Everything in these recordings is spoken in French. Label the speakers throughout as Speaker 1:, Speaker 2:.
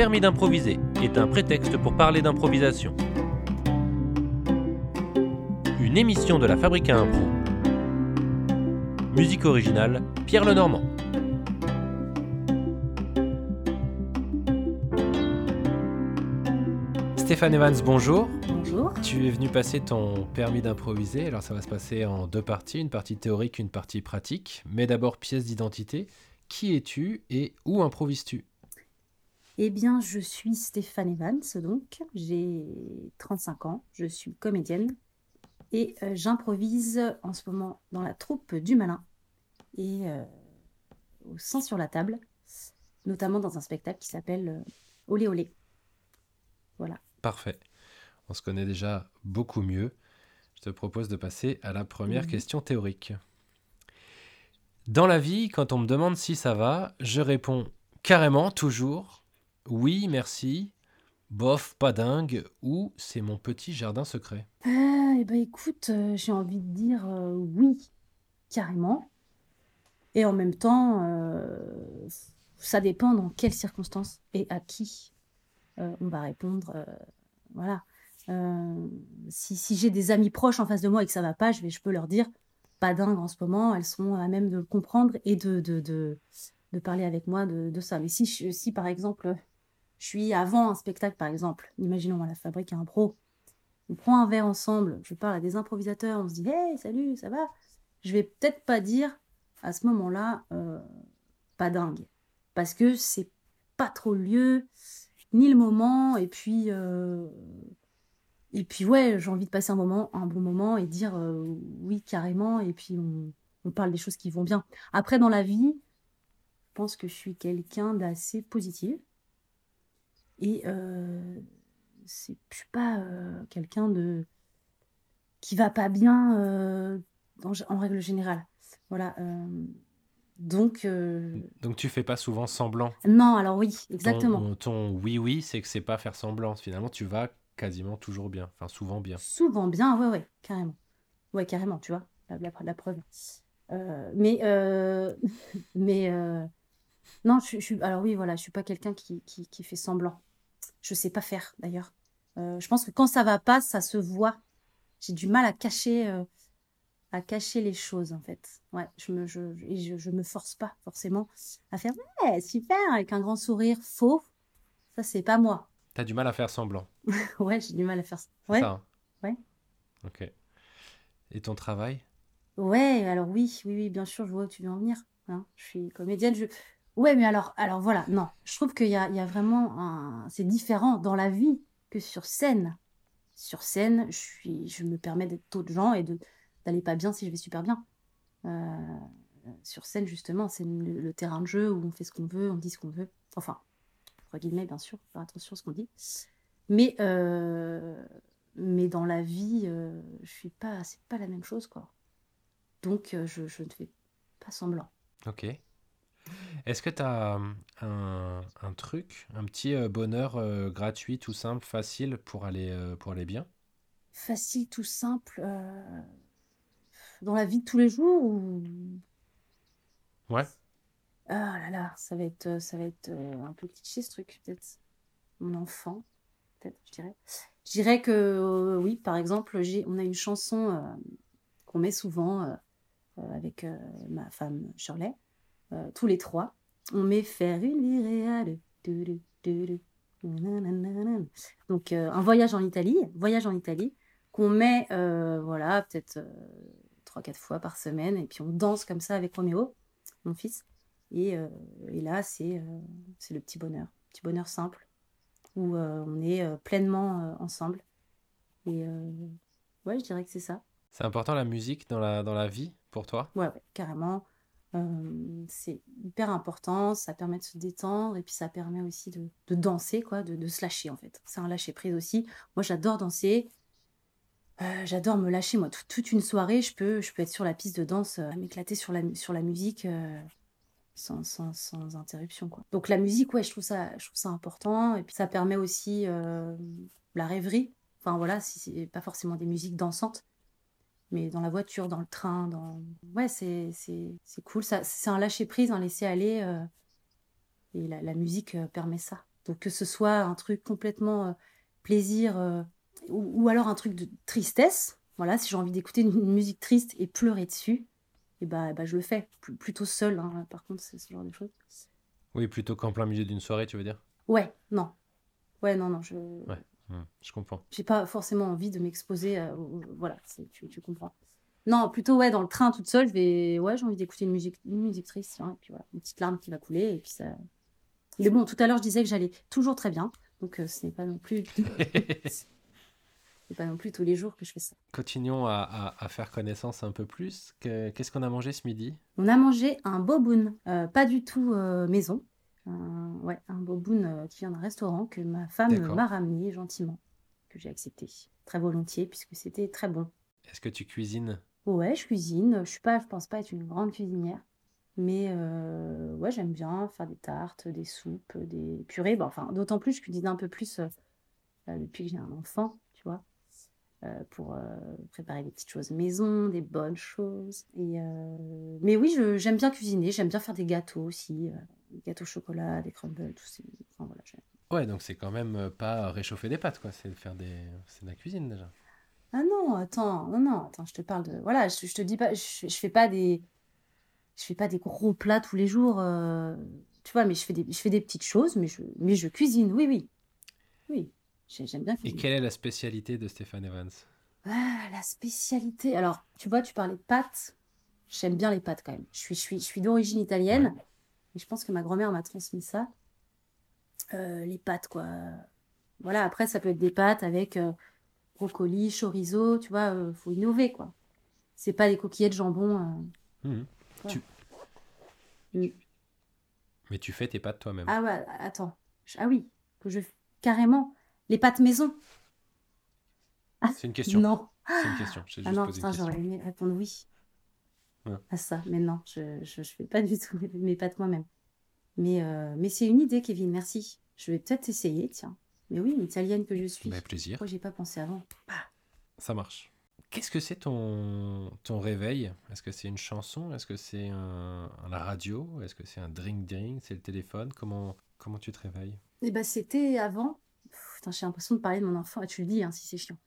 Speaker 1: permis d'improviser est un prétexte pour parler d'improvisation. Une émission de la Fabrique à Impro. Musique originale, Pierre Lenormand. Stéphane Evans, bonjour.
Speaker 2: Bonjour.
Speaker 1: Tu es venu passer ton permis d'improviser. Alors ça va se passer en deux parties, une partie théorique, une partie pratique. Mais d'abord pièce d'identité. Qui es-tu et où improvises-tu?
Speaker 2: Eh bien, je suis Stéphane Evans, donc j'ai 35 ans, je suis comédienne et euh, j'improvise en ce moment dans la troupe du Malin et euh, au sein sur la table, notamment dans un spectacle qui s'appelle euh, Olé Olé. Voilà.
Speaker 1: Parfait. On se connaît déjà beaucoup mieux. Je te propose de passer à la première question théorique. Dans la vie, quand on me demande si ça va, je réponds carrément, toujours, oui, merci, bof, pas dingue, ou c'est mon petit jardin secret.
Speaker 2: Ah, eh ben écoute, euh, j'ai envie de dire euh, oui, carrément. Et en même temps, euh, ça dépend dans quelles circonstances et à qui on va répondre. voilà. Si j'ai des amis proches en face de moi et que ça va pas, je peux leur dire pas dingue en ce moment. Elles sont à même de le comprendre et de, parler avec moi de, ça. Mais si par exemple, je suis avant un spectacle, par exemple, imaginons à la fabrique un pro, on prend un verre ensemble, je parle à des improvisateurs, on se dit Hey, salut, ça va? Je vais peut-être pas dire à ce moment-là euh, pas dingue. Parce que c'est pas trop le lieu, ni le moment, et puis. euh, et puis ouais, j'ai envie de passer un moment, un bon moment et dire euh, oui carrément, et puis on, on parle des choses qui vont bien. Après, dans la vie, je pense que je suis quelqu'un d'assez positif. Et euh, c'est, je suis pas euh, quelqu'un de qui va pas bien euh, en, en règle générale. Voilà. euh, donc
Speaker 1: Donc tu fais pas souvent semblant?
Speaker 2: non, alors oui, exactement.
Speaker 1: Ton, ton oui oui, c'est que c'est pas faire semblant. Finalement, tu vas quasiment toujours bien, enfin souvent bien.
Speaker 2: Souvent bien, ouais, ouais, carrément. Ouais, carrément, tu vois, la, la- la preuve. Mais, mais non, je, je suis, alors oui, voilà, je suis pas quelqu'un qui, qui, qui fait semblant. Je sais pas faire, d'ailleurs. Euh, je pense que quand ça va pas, ça se voit. J'ai du mal à cacher, euh, à cacher les choses, en fait. Ouais, je me, je, je, je me force pas forcément à faire, ouais, super, avec un grand sourire faux. Ça, c'est pas moi.
Speaker 1: T'as du mal à faire semblant.
Speaker 2: Ouais, j'ai du mal à faire Ouais.
Speaker 1: ça hein
Speaker 2: ouais.
Speaker 1: Ok. Et ton travail?
Speaker 2: Ouais, alors oui, oui, oui, bien sûr, je vois où tu veux en venir. hein. Je suis comédienne. Je... Ouais, mais alors, alors voilà, non. Je trouve qu'il y y a vraiment un... C'est différent dans la vie que sur scène. Sur scène, je suis, je me permets d'être d'autres gens et d'aller pas bien si je vais super bien. Euh, Sur scène, justement, c'est le, le terrain de jeu où on fait ce qu'on veut, on dit ce qu'on veut. Enfin, entre guillemets, bien sûr, faire attention à ce qu'on dit. Mais, euh, mais dans la vie, euh, je suis pas, c'est pas la même chose, quoi. Donc, je, je ne fais pas semblant.
Speaker 1: Ok. Est-ce que tu as un, un truc, un petit euh, bonheur euh, gratuit, tout simple, facile pour aller, euh, pour aller bien
Speaker 2: Facile, tout simple, euh, dans la vie de tous les jours ou...
Speaker 1: Ouais.
Speaker 2: Ah là là, ça va être, ça va être euh, un peu cliché ce truc, peut-être. Mon enfant, peut-être, je dirais. Je dirais que, euh, oui, par exemple, j'ai, on a une chanson euh, qu'on met souvent euh, euh, avec euh, ma femme Shirley, euh, tous les trois. On met faire une. Donc, euh, un voyage en Italie, voyage en Italie, qu'on met, euh, voilà, peut-être euh, trois, quatre fois par semaine, et puis on danse comme ça avec Roméo, mon fils. Et, euh, et là, c'est euh, c'est le petit bonheur, petit bonheur simple, où euh, on est euh, pleinement euh, ensemble. Et euh, ouais, je dirais que c'est ça.
Speaker 1: C'est important la musique dans la, dans la vie pour toi?
Speaker 2: Ouais, ouais, carrément. C'est hyper important, ça permet de se détendre et puis ça permet aussi de, de danser, quoi, de, de se lâcher en fait. C'est un lâcher prise aussi. Moi, j'adore danser. Euh, j'adore me lâcher. Moi, tout- toute une soirée, je peux, je peux être sur la piste de danse, euh, m'éclater sur la, sur la musique euh, sans, sans, sans interruption, quoi. Donc la musique, ouais, je trouve ça, je trouve ça important. Et puis ça permet aussi la rêverie. Enfin voilà, si c'est pas forcément des musiques dansantes, mais dans la voiture, dans le train, dans... Ouais, c'est, cool. C'est un lâcher-prise, un laisser-aller. euh, et la, la musique euh, permet ça. Donc que ce soit un truc complètement euh, plaisir ou, ou alors un truc de tristesse. Voilà, si j'ai envie d'écouter une, une musique triste et pleurer dessus, et bah, bah je le fais. Pl- plutôt seul, hein, par contre, c'est ce genre de choses.
Speaker 1: Oui, plutôt qu'en plein milieu d'une soirée, tu veux dire?
Speaker 2: Ouais, non. Ouais, non, non, je
Speaker 1: Hmm, Je comprends.
Speaker 2: j'ai pas forcément envie de m'exposer. à- voilà, tu, tu comprends. Non, plutôt, ouais, dans le train toute seule, je vais. Ouais, j'ai envie d'écouter une musique, une musique triste, tiens, et puis voilà, une petite larme qui va couler, et puis ça. Mais bon, tout à l'heure, je disais que j'allais toujours très bien, donc euh, ce n'est pas non plus. c'est pas non plus tous les jours que je fais ça.
Speaker 1: Continuons à, à- à faire connaissance un peu plus. Que- Qu'est-ce qu'on a mangé ce midi?
Speaker 2: On a mangé un boboon, euh, pas du tout euh, maison. Un- ouais, un boboon euh, qui vient d'un restaurant que ma femme
Speaker 1: D'accord.
Speaker 2: m'a ramené gentiment, que j'ai accepté très volontiers puisque c'était très bon.
Speaker 1: Est-ce que tu cuisines?
Speaker 2: Ouais, je cuisine. Je suis pas, je pense pas être une grande cuisinière, mais euh, ouais, j'aime bien faire des tartes, des soupes, des purées. Bon, enfin, d'autant plus, je cuisine un peu plus euh, depuis que j'ai un enfant, tu vois, euh, pour préparer des petites choses maison, des bonnes choses. Et mais oui, je- j'aime bien cuisiner. J'aime bien faire des gâteaux aussi, gâteaux au chocolat, des crumbles, tout ces. Enfin voilà, j'aime.
Speaker 1: Ouais, donc c'est quand même euh, pas réchauffer des pâtes, quoi. C'est faire des, c'est de la cuisine déjà.
Speaker 2: Ah non, attends, non, non, attends, je te parle de... Voilà, je, je te dis pas, je, je fais pas des... Je fais pas des gros plats tous les jours, euh, tu vois, mais je fais des, je fais des petites choses, mais je, mais je cuisine, oui, oui. Oui, j'ai- j'aime bien
Speaker 1: Et
Speaker 2: cuisiner.
Speaker 1: quelle est la spécialité de Stéphane Evans?
Speaker 2: Ah, la spécialité. Alors, tu vois, tu parlais de pâtes. J'aime bien les pâtes quand même. Je suis, je suis, je suis d'origine italienne, et je pense que ma grand-mère m'a transmis ça. Euh, les pâtes, quoi. Voilà, après, ça peut être des pâtes avec euh, brocoli, chorizo, tu vois, euh, faut innover, quoi. C'est pas des coquillettes jambon. euh. Ouais.
Speaker 1: Tu-
Speaker 2: Mm.
Speaker 1: Mais tu fais tes pâtes toi-même.
Speaker 2: Ah ouais, attends. Ah oui, que je... carrément. Les pâtes maison.
Speaker 1: C'est une question.
Speaker 2: Non.
Speaker 1: C'est une question.
Speaker 2: Ah
Speaker 1: juste
Speaker 2: non,
Speaker 1: une question.
Speaker 2: j'aurais aimé répondre oui
Speaker 1: Ouais.
Speaker 2: à ça. Mais non, je, je, je fais pas du tout mes, pâtes moi-même. Mais, euh, mais c'est une idée, Kevin, merci. Je vais peut-être essayer, tiens. Mais oui, une italienne que je suis.
Speaker 1: Bah, plaisir.
Speaker 2: Pourquoi j'ai pas pensé avant?
Speaker 1: Ça marche. Qu'est-ce que c'est ton, ton réveil? Est-ce que c'est une chanson? Est-ce que c'est un, la radio? Est-ce que c'est un drink-drink C'est le téléphone? Comment, comment tu te réveilles?
Speaker 2: Eh ben, c'était avant. Putain, j'ai l'impression de parler de mon enfant. Ah, tu le dis, hein, si c'est chiant.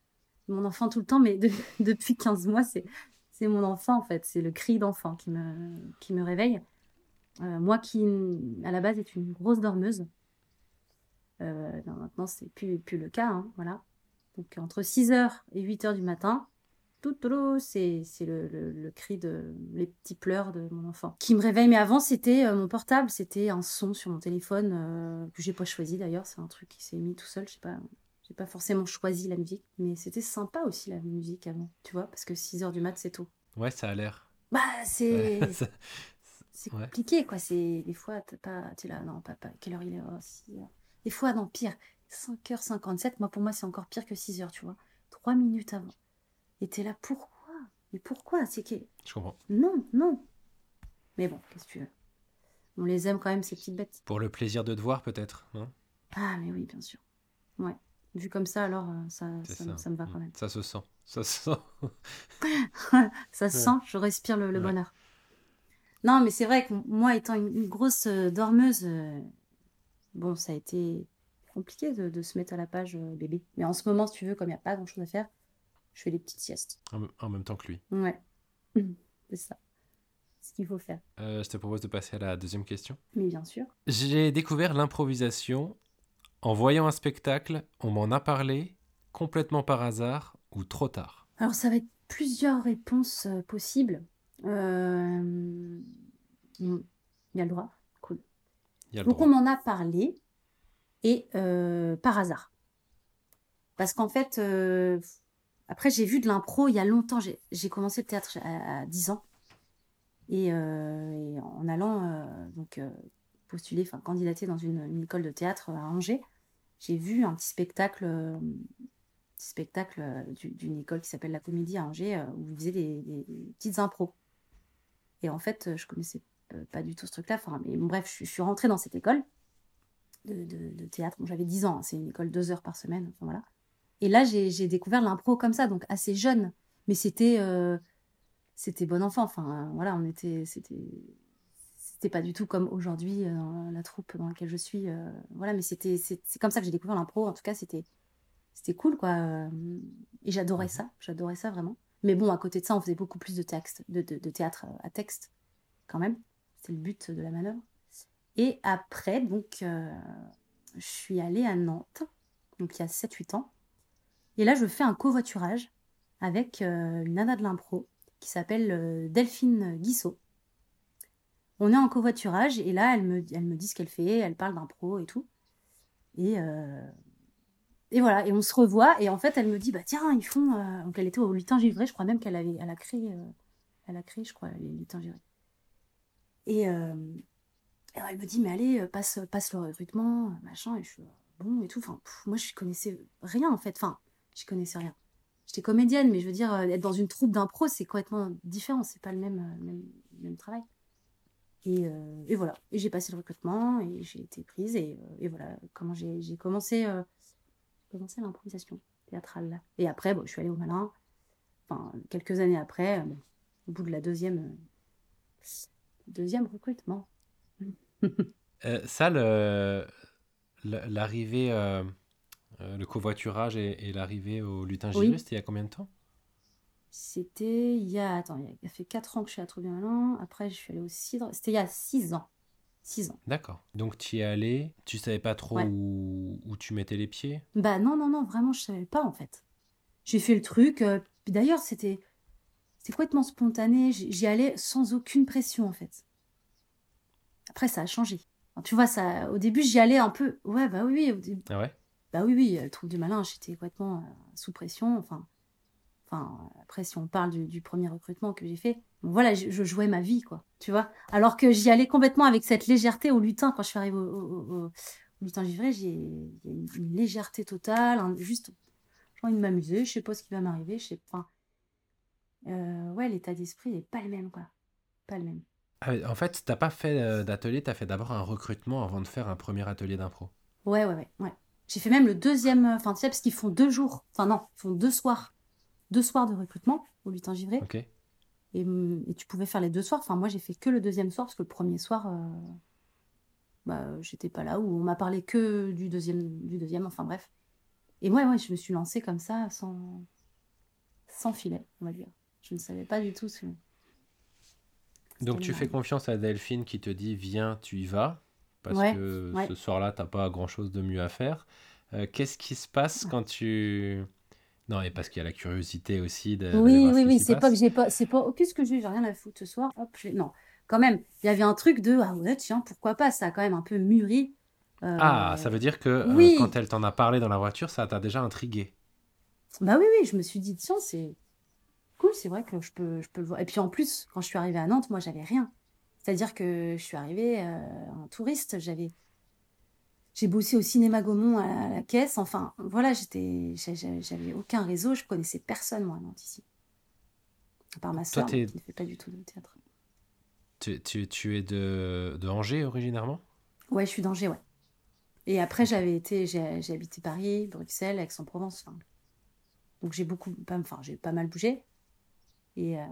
Speaker 2: Mon enfant tout le temps, mais de- depuis 15 mois, c'est, mon enfant, en fait. C'est le cri d'enfant qui me, qui me réveille. Euh, moi qui, à la base, est une grosse dormeuse. Euh, non, maintenant, c'est plus, plus le cas, hein, voilà. Donc, entre 6h et 8h du matin, tout c'est, le, le- le cri de les petits pleurs de mon enfant qui me réveille. Mais avant, c'était euh, mon portable, c'était un son sur mon téléphone que j'ai pas choisi d'ailleurs. C'est un truc qui s'est mis tout seul. Je sais pas, j'ai pas forcément choisi la musique, mais c'était sympa aussi la musique avant, tu vois, parce que 6 heures du mat, c'est tôt.
Speaker 1: Ouais, ça a l'air.
Speaker 2: Bah, c'est c'est
Speaker 1: Ouais.
Speaker 2: compliqué quoi. C'est des fois t'as pas, t'es là, non, papa, quelle heure il est Oh, 6 heures. Des fois, non, pire, 5h57. Moi, pour moi, c'est encore pire que 6 heures, tu vois. 3 minutes avant. Et t'es là, pourquoi? Mais pourquoi? C'est que
Speaker 1: Je comprends.
Speaker 2: non, non. Mais bon, qu'est-ce que tu veux? On les aime quand même, ces petites bêtes.
Speaker 1: Pour le plaisir de te voir, peut-être, non?
Speaker 2: Ah, mais oui, bien sûr. Ouais. Vu comme ça, alors, euh, ça, ça, me- ça me va quand même.
Speaker 1: Ça se sent. Ça se sent.
Speaker 2: ça se sent, je respire le, le
Speaker 1: Ouais.
Speaker 2: bonheur. Non, mais c'est vrai que moi, étant une, une grosse euh, dormeuse, euh, bon, ça a été compliqué de, de se mettre à la page euh, bébé. Mais en ce moment, si tu veux, comme il n'y a pas grand-chose à faire, je fais des petites siestes.
Speaker 1: En, en même temps que lui.
Speaker 2: Ouais. c'est ça. C'est ce qu'il faut faire.
Speaker 1: Euh, je te propose de passer à la deuxième question.
Speaker 2: Mais bien sûr.
Speaker 1: J'ai découvert l'improvisation en voyant un spectacle, on m'en a parlé, complètement par hasard ou trop tard.
Speaker 2: Alors, ça va être plusieurs réponses euh, possibles. Euh, Il y a le droit. Cool.
Speaker 1: Il y a le
Speaker 2: Donc,
Speaker 1: droit.
Speaker 2: on m'en a parlé et euh, par hasard. Parce qu'en fait, après, j'ai vu de l'impro il y a longtemps. J'ai commencé le théâtre à, à 10 ans. Et, et en allant donc postuler, enfin candidater dans une, une école de théâtre à Angers, j'ai vu un petit spectacle, euh, spectacle euh, du- d'une école qui s'appelle la Comédie à Angers, euh, où ils faisaient des, petites impros. Et en fait, euh, je connaissais euh, pas du tout ce truc-là. Bref, je, suis rentrée dans cette école de, théâtre. J'avais 10 ans, hein, c'est une école deux heures par semaine. Et là, j'ai découvert l'impro comme ça, donc assez jeune. Mais c'était c'était bon enfant. Enfin, voilà, on était. C'était c'était pas du tout comme aujourd'hui euh, dans la troupe dans laquelle je suis. euh, voilà, mais c'était c'est comme ça que j'ai découvert l'impro. En tout cas, c'était c'était cool, quoi. euh, Et j'adorais ça, j'adorais ça vraiment. Mais bon, à côté de ça, on faisait beaucoup plus de texte, de, de, de théâtre à texte, quand même. C'est le but de la manœuvre. Et après, donc, euh, je suis allée à Nantes, donc il y a 7-8 ans. Et là, je fais un covoiturage avec euh, une nana de l'impro qui s'appelle euh, Delphine Guissot. On est en covoiturage et là, elle me, elle me dit ce qu'elle fait, elle parle d'impro et tout. Et, euh, et voilà, et on se revoit. Et en fait, elle me dit, bah tiens, ils font. euh, Donc elle était au lutin givré, je crois même qu'elle avait, elle a créé, euh, elle a créé, je crois, les lutins givrés. Et alors elle me dit, mais allez, passe, passe le recrutement, machin. Et je suis bon et tout. Enfin, moi, je connaissais rien en fait. Enfin, je connaissais rien. J'étais comédienne, mais je veux dire, être dans une troupe d'impro, c'est complètement différent. C'est pas le même, même travail. Et, euh, et voilà. Et j'ai passé le recrutement et j'ai été prise. Et, euh, et voilà comment j'ai commencé, euh, commencé l'improvisation théâtrale. Et après, bon, je suis allée au Malin. Enfin, quelques années après, euh, au bout de la deuxième, deuxième recrutement.
Speaker 1: Ça, l'arrivée, le covoiturage et, et l'arrivée au lutin
Speaker 2: Oui.
Speaker 1: givré, c'était il y a combien de temps?
Speaker 2: C'était il y a, attends, il y a, fait 4 ans que je suis à Trop-Bien Malin. Après, je suis allée au Cidre. C'était il y a 6 ans. 6 ans.
Speaker 1: D'accord. Donc tu y es allé, tu savais pas trop
Speaker 2: Ouais.
Speaker 1: où, où tu mettais les pieds?
Speaker 2: Bah non, non, non, vraiment, je savais pas en fait. J'ai fait le truc. euh, puis d'ailleurs, c'était complètement spontané. J'y allais sans aucune pression en fait. Après, ça a changé. Tu vois, ça, au début, j'y allais un peu. Ouais, bah oui, oui. au début-
Speaker 1: Ah ouais?
Speaker 2: Bah oui, oui, le troupe du malin, j'étais complètement euh, sous pression. Enfin, enfin, après, si on parle du, du premier recrutement que j'ai fait, voilà, je, je jouais ma vie, quoi. Tu vois Alors que j'y allais complètement avec cette légèreté au lutin. Quand je suis arrivée au, au- au- au lutin givré, j'ai une, une légèreté totale, un- juste, j'ai envie de m'amuser, je sais pas ce qui va m'arriver, je sais pas. Euh, ouais, l'état d'esprit n'est pas le même, quoi. Pas le même.
Speaker 1: Ah, en fait, t'as pas fait euh, d'atelier, t'as fait d'abord un recrutement avant de faire un premier atelier d'impro.
Speaker 2: Ouais, ouais, ouais, ouais. J'ai fait même le deuxième, enfin, tu sais, parce qu'ils font deux jours, enfin non, ils font deux soirs, deux soirs de recrutement au lutin givré.
Speaker 1: Ok?
Speaker 2: Et, et tu pouvais faire les deux soirs. Enfin, moi, j'ai fait que le deuxième soir parce que le premier soir, euh, bah, j'étais pas là où on m'a parlé que du deuxième, du deuxième. Enfin, bref. Et moi, ouais, je me suis lancée comme ça, sans, sans filet, on va dire. Je ne savais pas du tout ce.
Speaker 1: Donc tu fais confiance à Delphine qui te dit viens, tu y vas, parce
Speaker 2: Ouais,
Speaker 1: que ce soir-là, t'as pas grand-chose de mieux à faire. Euh, Qu'est-ce qui se passe quand tu... Non, et parce qu'il y a la curiosité aussi de,
Speaker 2: Oui, oui, oui, c'est pas que j'ai pas, c'est pas, oh, qu'est-ce que j'ai, j'ai rien à foutre ce soir. Hop, je- non, quand même, il y avait un truc de, ah ouais, tiens, pourquoi pas, ça a quand même un peu mûri. Euh,
Speaker 1: Ah, ça veut dire que euh,
Speaker 2: oui.
Speaker 1: quand elle t'en a parlé dans la voiture, ça t'a déjà intrigué.
Speaker 2: Bah oui, oui, je me suis dit, tiens, c'est cool, c'est vrai que je peux, je peux le voir. Et puis en plus, quand je suis arrivée à Nantes, moi, j'avais rien. C'est-à-dire que je suis arrivée euh, en touriste, j'avais, j'ai bossé au cinéma Gaumont à la caisse. Enfin, voilà, j'étais, j'avais aucun réseau, je connaissais personne, moi, à Nantes, ici. À part ma soeur,
Speaker 1: t'es-
Speaker 2: qui ne fait pas du tout de théâtre.
Speaker 1: Tu, tu- tu es de, de Angers originairement?
Speaker 2: Ouais, je suis d'Angers, ouais. Et après, j'avais été, j'ai habité Paris, Bruxelles, Aix-en-Provence. Enfin, donc j'ai beaucoup, enfin, j'ai pas mal bougé. Et, euh,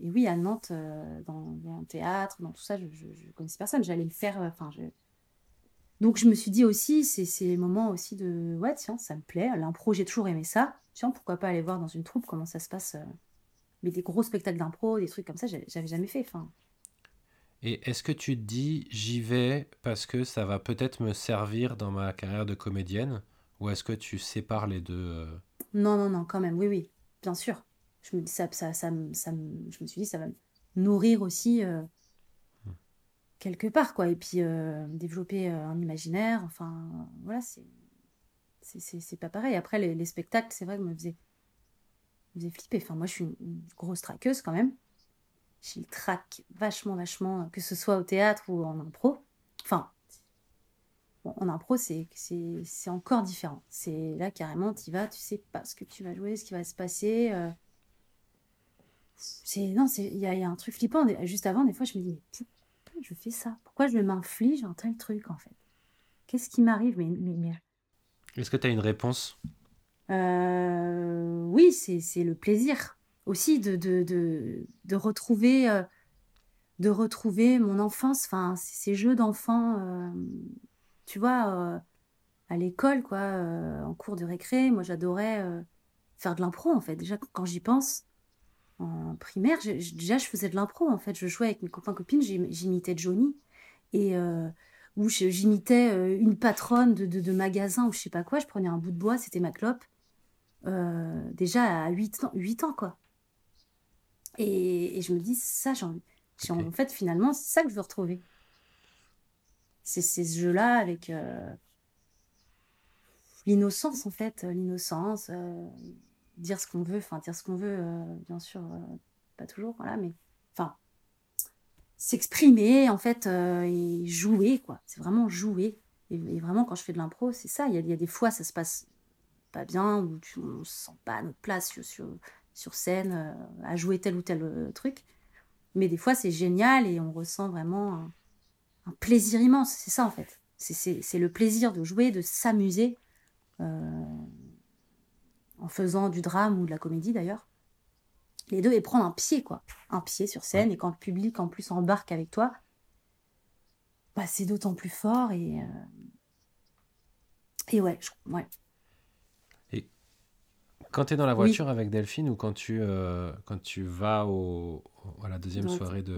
Speaker 2: et oui, à Nantes, euh, dans, dans le théâtre, dans tout ça, je, je, je connaissais personne. J'allais le faire. euh, Enfin, je... Donc je me suis dit aussi, c'est les moments aussi de, ouais, tiens, ça me plaît. L'impro, j'ai toujours aimé ça. Tiens, pourquoi pas aller voir dans une troupe comment ça se passe. euh, Mais des gros spectacles d'impro, des trucs comme ça, j'avais jamais fait.
Speaker 1: Et est-ce que tu te dis j'y vais parce que ça va peut-être me servir dans ma carrière de comédienne Ou est-ce que tu sépares les deux euh?
Speaker 2: Non, non, non, quand même, oui, oui, bien sûr. Je me dis ça, ça, ça, ça je me suis dit ça va me nourrir aussi euh, quelque part, quoi. Et puis euh, développer euh, un imaginaire. Enfin, voilà, c'est, pas pareil. Après, les, les spectacles, c'est vrai que me faisaient, me faisaient flipper. Enfin, moi, je suis une, grosse traqueuse quand même. J'ai le trac vachement, vachement, que ce soit au théâtre ou en impro. Enfin, en impro, c'est encore différent. C'est là carrément, tu vas, tu sais pas ce que tu vas jouer, ce qui va se passer. euh. C'est non, il y, y a un truc flippant. Juste avant, des fois, je me dis mais pourquoi je fais ça? Pourquoi je m'inflige un tel truc en fait? Qu'est-ce qui m'arrive? Mais mais, mais
Speaker 1: Est-ce que tu as une réponse?
Speaker 2: Euh, oui, c'est c'est le plaisir aussi de de, de, de retrouver. euh, de retrouver mon enfance, enfin, ces jeux d'enfants, euh, tu vois, à l'école, quoi, en cours de récré. Moi, j'adorais faire de l'impro, en fait. Déjà, quand j'y pense, en primaire, déjà, je faisais de l'impro, en fait. Je jouais avec mes copains-copines, j'imitais Johnny. Et où j'imitais une patronne de, de, magasin ou je sais pas quoi. Je prenais un bout de bois, c'était ma clope. déjà à 8 ans, 8 ans, quoi. Et, et je me dis, ça, j'ai envie en fait, finalement, c'est ça que je veux retrouver. C'est ce jeu-là avec euh, l'innocence, en fait. L'innocence, euh, dire ce qu'on veut, enfin, dire ce qu'on veut, euh, bien sûr, pas toujours, voilà, mais enfin, s'exprimer, en fait, et jouer, quoi. C'est vraiment jouer. Et, vraiment, quand je fais de l'impro, c'est ça. Il y, a, des fois, ça se passe pas bien, ou on ne se sent pas à notre place sur, scène, à jouer tel ou tel truc. Mais des fois, c'est génial et on ressent vraiment un, plaisir immense. C'est ça, en fait. C'est le plaisir de jouer, de s'amuser euh, en faisant du drame ou de la comédie, d'ailleurs. Les deux, et prendre un pied, quoi. Un pied sur scène. Et quand le public, en plus, embarque avec toi, bah, c'est d'autant plus fort. Et, euh, et ouais, ouais.
Speaker 1: Quand tu es dans la voiture avec Delphine ou quand tu, euh, quand tu vas au, à la deuxième soirée de,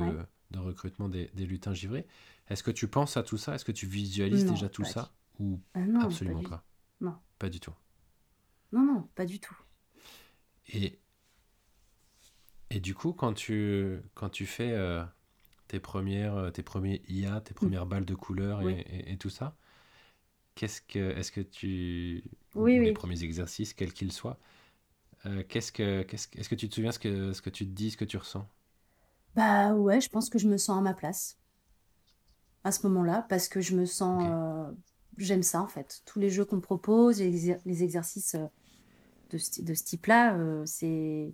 Speaker 1: de recrutement des, des, lutins givrés, est-ce que tu penses à tout ça? Est-ce que tu visualises déjà tout ça Ou
Speaker 2: ah
Speaker 1: absolument pas,
Speaker 2: Non.
Speaker 1: Pas du tout.
Speaker 2: Non, non, pas du tout.
Speaker 1: Et, et du coup, quand tu, quand tu fais euh, tes, premières, euh, tes premiers IA, tes mm. premières balles de couleur et, et, tout ça, qu'est-ce que, est-ce que tu.
Speaker 2: Oui,
Speaker 1: les premiers exercices, quels qu'ils soient, euh, qu'est-ce que, qu'est-ce, est-ce que tu te souviens ce que, ce que tu te dis, ce que tu ressens?
Speaker 2: Bah ouais, je pense que je me sens à ma place à ce moment-là parce que je me sens. Euh, j'aime ça en fait. Tous les jeux qu'on propose, les, exercices de, ce, type-là, c'est.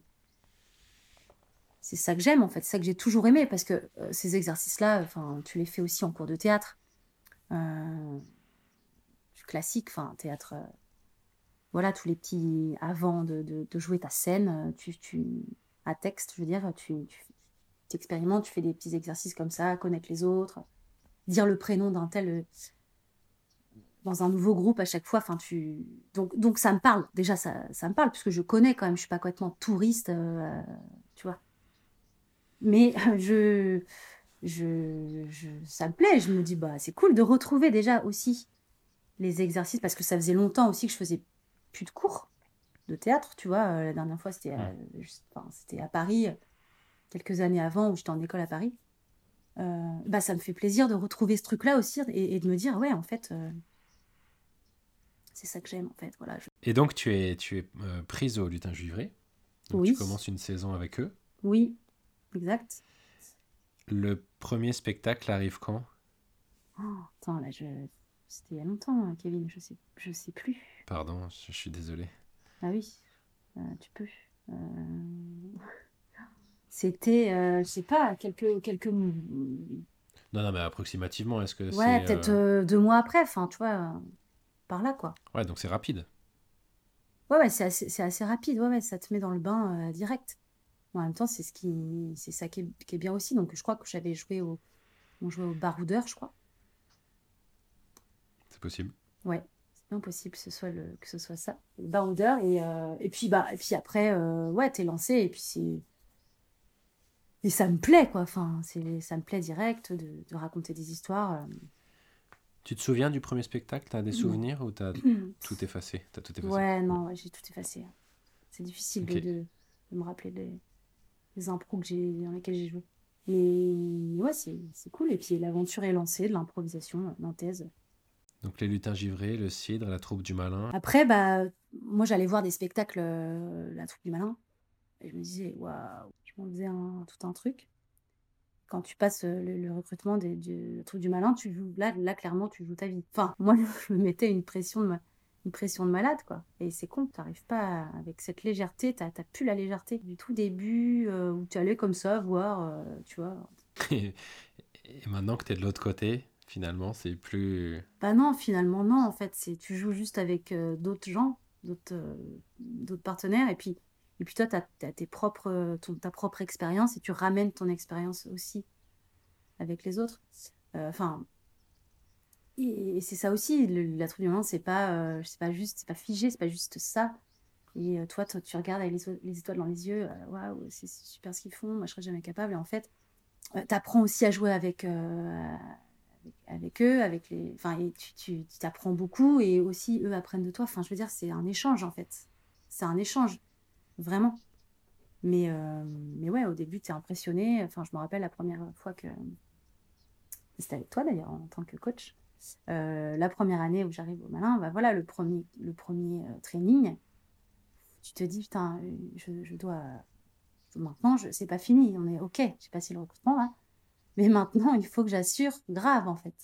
Speaker 2: C'est ça que j'aime en fait, c'est ça que j'ai toujours aimé parce que ces exercices-là, enfin, tu les fais aussi en cours de théâtre. classique, enfin, théâtre voilà, tous les petits. Avant de, de, jouer ta scène, euh, tu, tu, à texte, je veux dire, tu, tu expérimentes, tu fais des petits exercices comme ça, connaître les autres, dire le prénom d'un tel. Euh, dans un nouveau groupe à chaque fois, enfin tu donc donc ça me parle déjà ça, ça me parle puisque je connais quand même, je suis pas complètement touriste, euh, tu vois. Mais je, je, je ça me plaît, je me dis bah c'est cool de retrouver déjà aussi les exercices parce que ça faisait longtemps aussi que je faisais plus de cours de théâtre, tu vois. Euh, la dernière fois, c'était à, c'était à Paris, quelques années avant, où j'étais en école à Paris. Euh, bah, ça me fait plaisir de retrouver ce truc-là aussi et, de me dire, ouais, en fait, euh, c'est ça que j'aime, en fait. Voilà,
Speaker 1: Et donc, tu es, tu es prise au lutin givré.
Speaker 2: oui.
Speaker 1: Tu commences une saison avec eux.
Speaker 2: Oui, exact.
Speaker 1: Le premier spectacle arrive quand?
Speaker 2: Oh, Attends, là, je... c'était il y a longtemps, hein, Kevin, je sais, je sais plus.
Speaker 1: Pardon, je, suis désolé.
Speaker 2: Ah oui, euh, tu peux. Euh, c'était, euh, je sais pas, quelques, quelques. Non,
Speaker 1: non, mais approximativement, est-ce que
Speaker 2: c'est. Ouais, peut-être deux mois après, enfin, tu vois, par là, quoi.
Speaker 1: Ouais, donc c'est rapide.
Speaker 2: Ouais, ouais, c'est assez, assez, rapide, ouais, ouais, ça te met dans le bain direct. En même temps, c'est ce qui, c'est ça qui est, qui est, bien aussi. Donc, je crois que j'avais joué au, on jouait au baroudeur, je crois.
Speaker 1: C'est possible.
Speaker 2: Ouais impossible que ce soit le que ce soit ça Bounder et, euh, et puis bah et puis après euh, ouais t'es lancé et puis c'est et ça me plaît quoi enfin c'est ça me plaît direct de, de raconter des histoires euh.
Speaker 1: Tu te souviens du premier spectacle? T'as des souvenirs ou t'as tout effacé? As tout effacé.
Speaker 2: Ouais non j'ai tout effacé. C'est difficile de, de, me rappeler les, les impros que j'ai dans lesquels j'ai joué. Mais ouais c'est cool. Et puis l'aventure est lancée de l'improvisation nantaise
Speaker 1: donc les lutins givrés, le cidre, la troupe du malin.
Speaker 2: Après, bah, moi j'allais voir des spectacles, euh, la troupe du malin, et je me disais, waouh, je m'en faisais tout un truc. Quand tu passes euh, le, recrutement des, de la troupe du malin, tu joues, là, là, clairement, tu joues ta vie. Enfin, moi, je me mettais une pression de, une pression de malade, quoi. Et c'est con, tu n'arrives pas avec cette légèreté, tu n'as plus la légèreté du tout début, euh, où tu allais comme ça voir, tu vois.
Speaker 1: et maintenant que tu es de l'autre côté, finalement, c'est plus.
Speaker 2: Bah non, finalement, non, en fait, c'est tu joues juste avec euh, d'autres gens, d'autres euh, d'autres partenaires, et puis, et puis toi, tu as, tes propres, ton, ta propre expérience et tu ramènes ton expérience aussi avec les autres. Euh, Enfin, et, c'est ça aussi, le- la troupe du moment, c'est pas, euh, pas juste, c'est pas figé, c'est pas juste ça. Et euh, toi, tu regardes avec les, étoiles dans les yeux, waouh, c'est super ce qu'ils font, moi je serais jamais capable. Et en fait, tu apprends aussi à jouer avec, avec, eux, avec les, enfin, tu t'apprends beaucoup et aussi eux apprennent de toi. Enfin, je veux dire, c'est un échange en fait. C'est un échange, vraiment. Mais, euh, mais ouais, au début, tu es impressionné. Enfin, je me rappelle la première fois que. C'était avec toi d'ailleurs, en tant que coach. Euh, la première année où j'arrive au Malin, bah voilà, le premier, le premier euh, training, tu te dis, putain, je, je dois. Maintenant, je, c'est pas fini, on est OK, j'ai passé le recrutement là. Mais maintenant, il faut que j'assure grave en fait.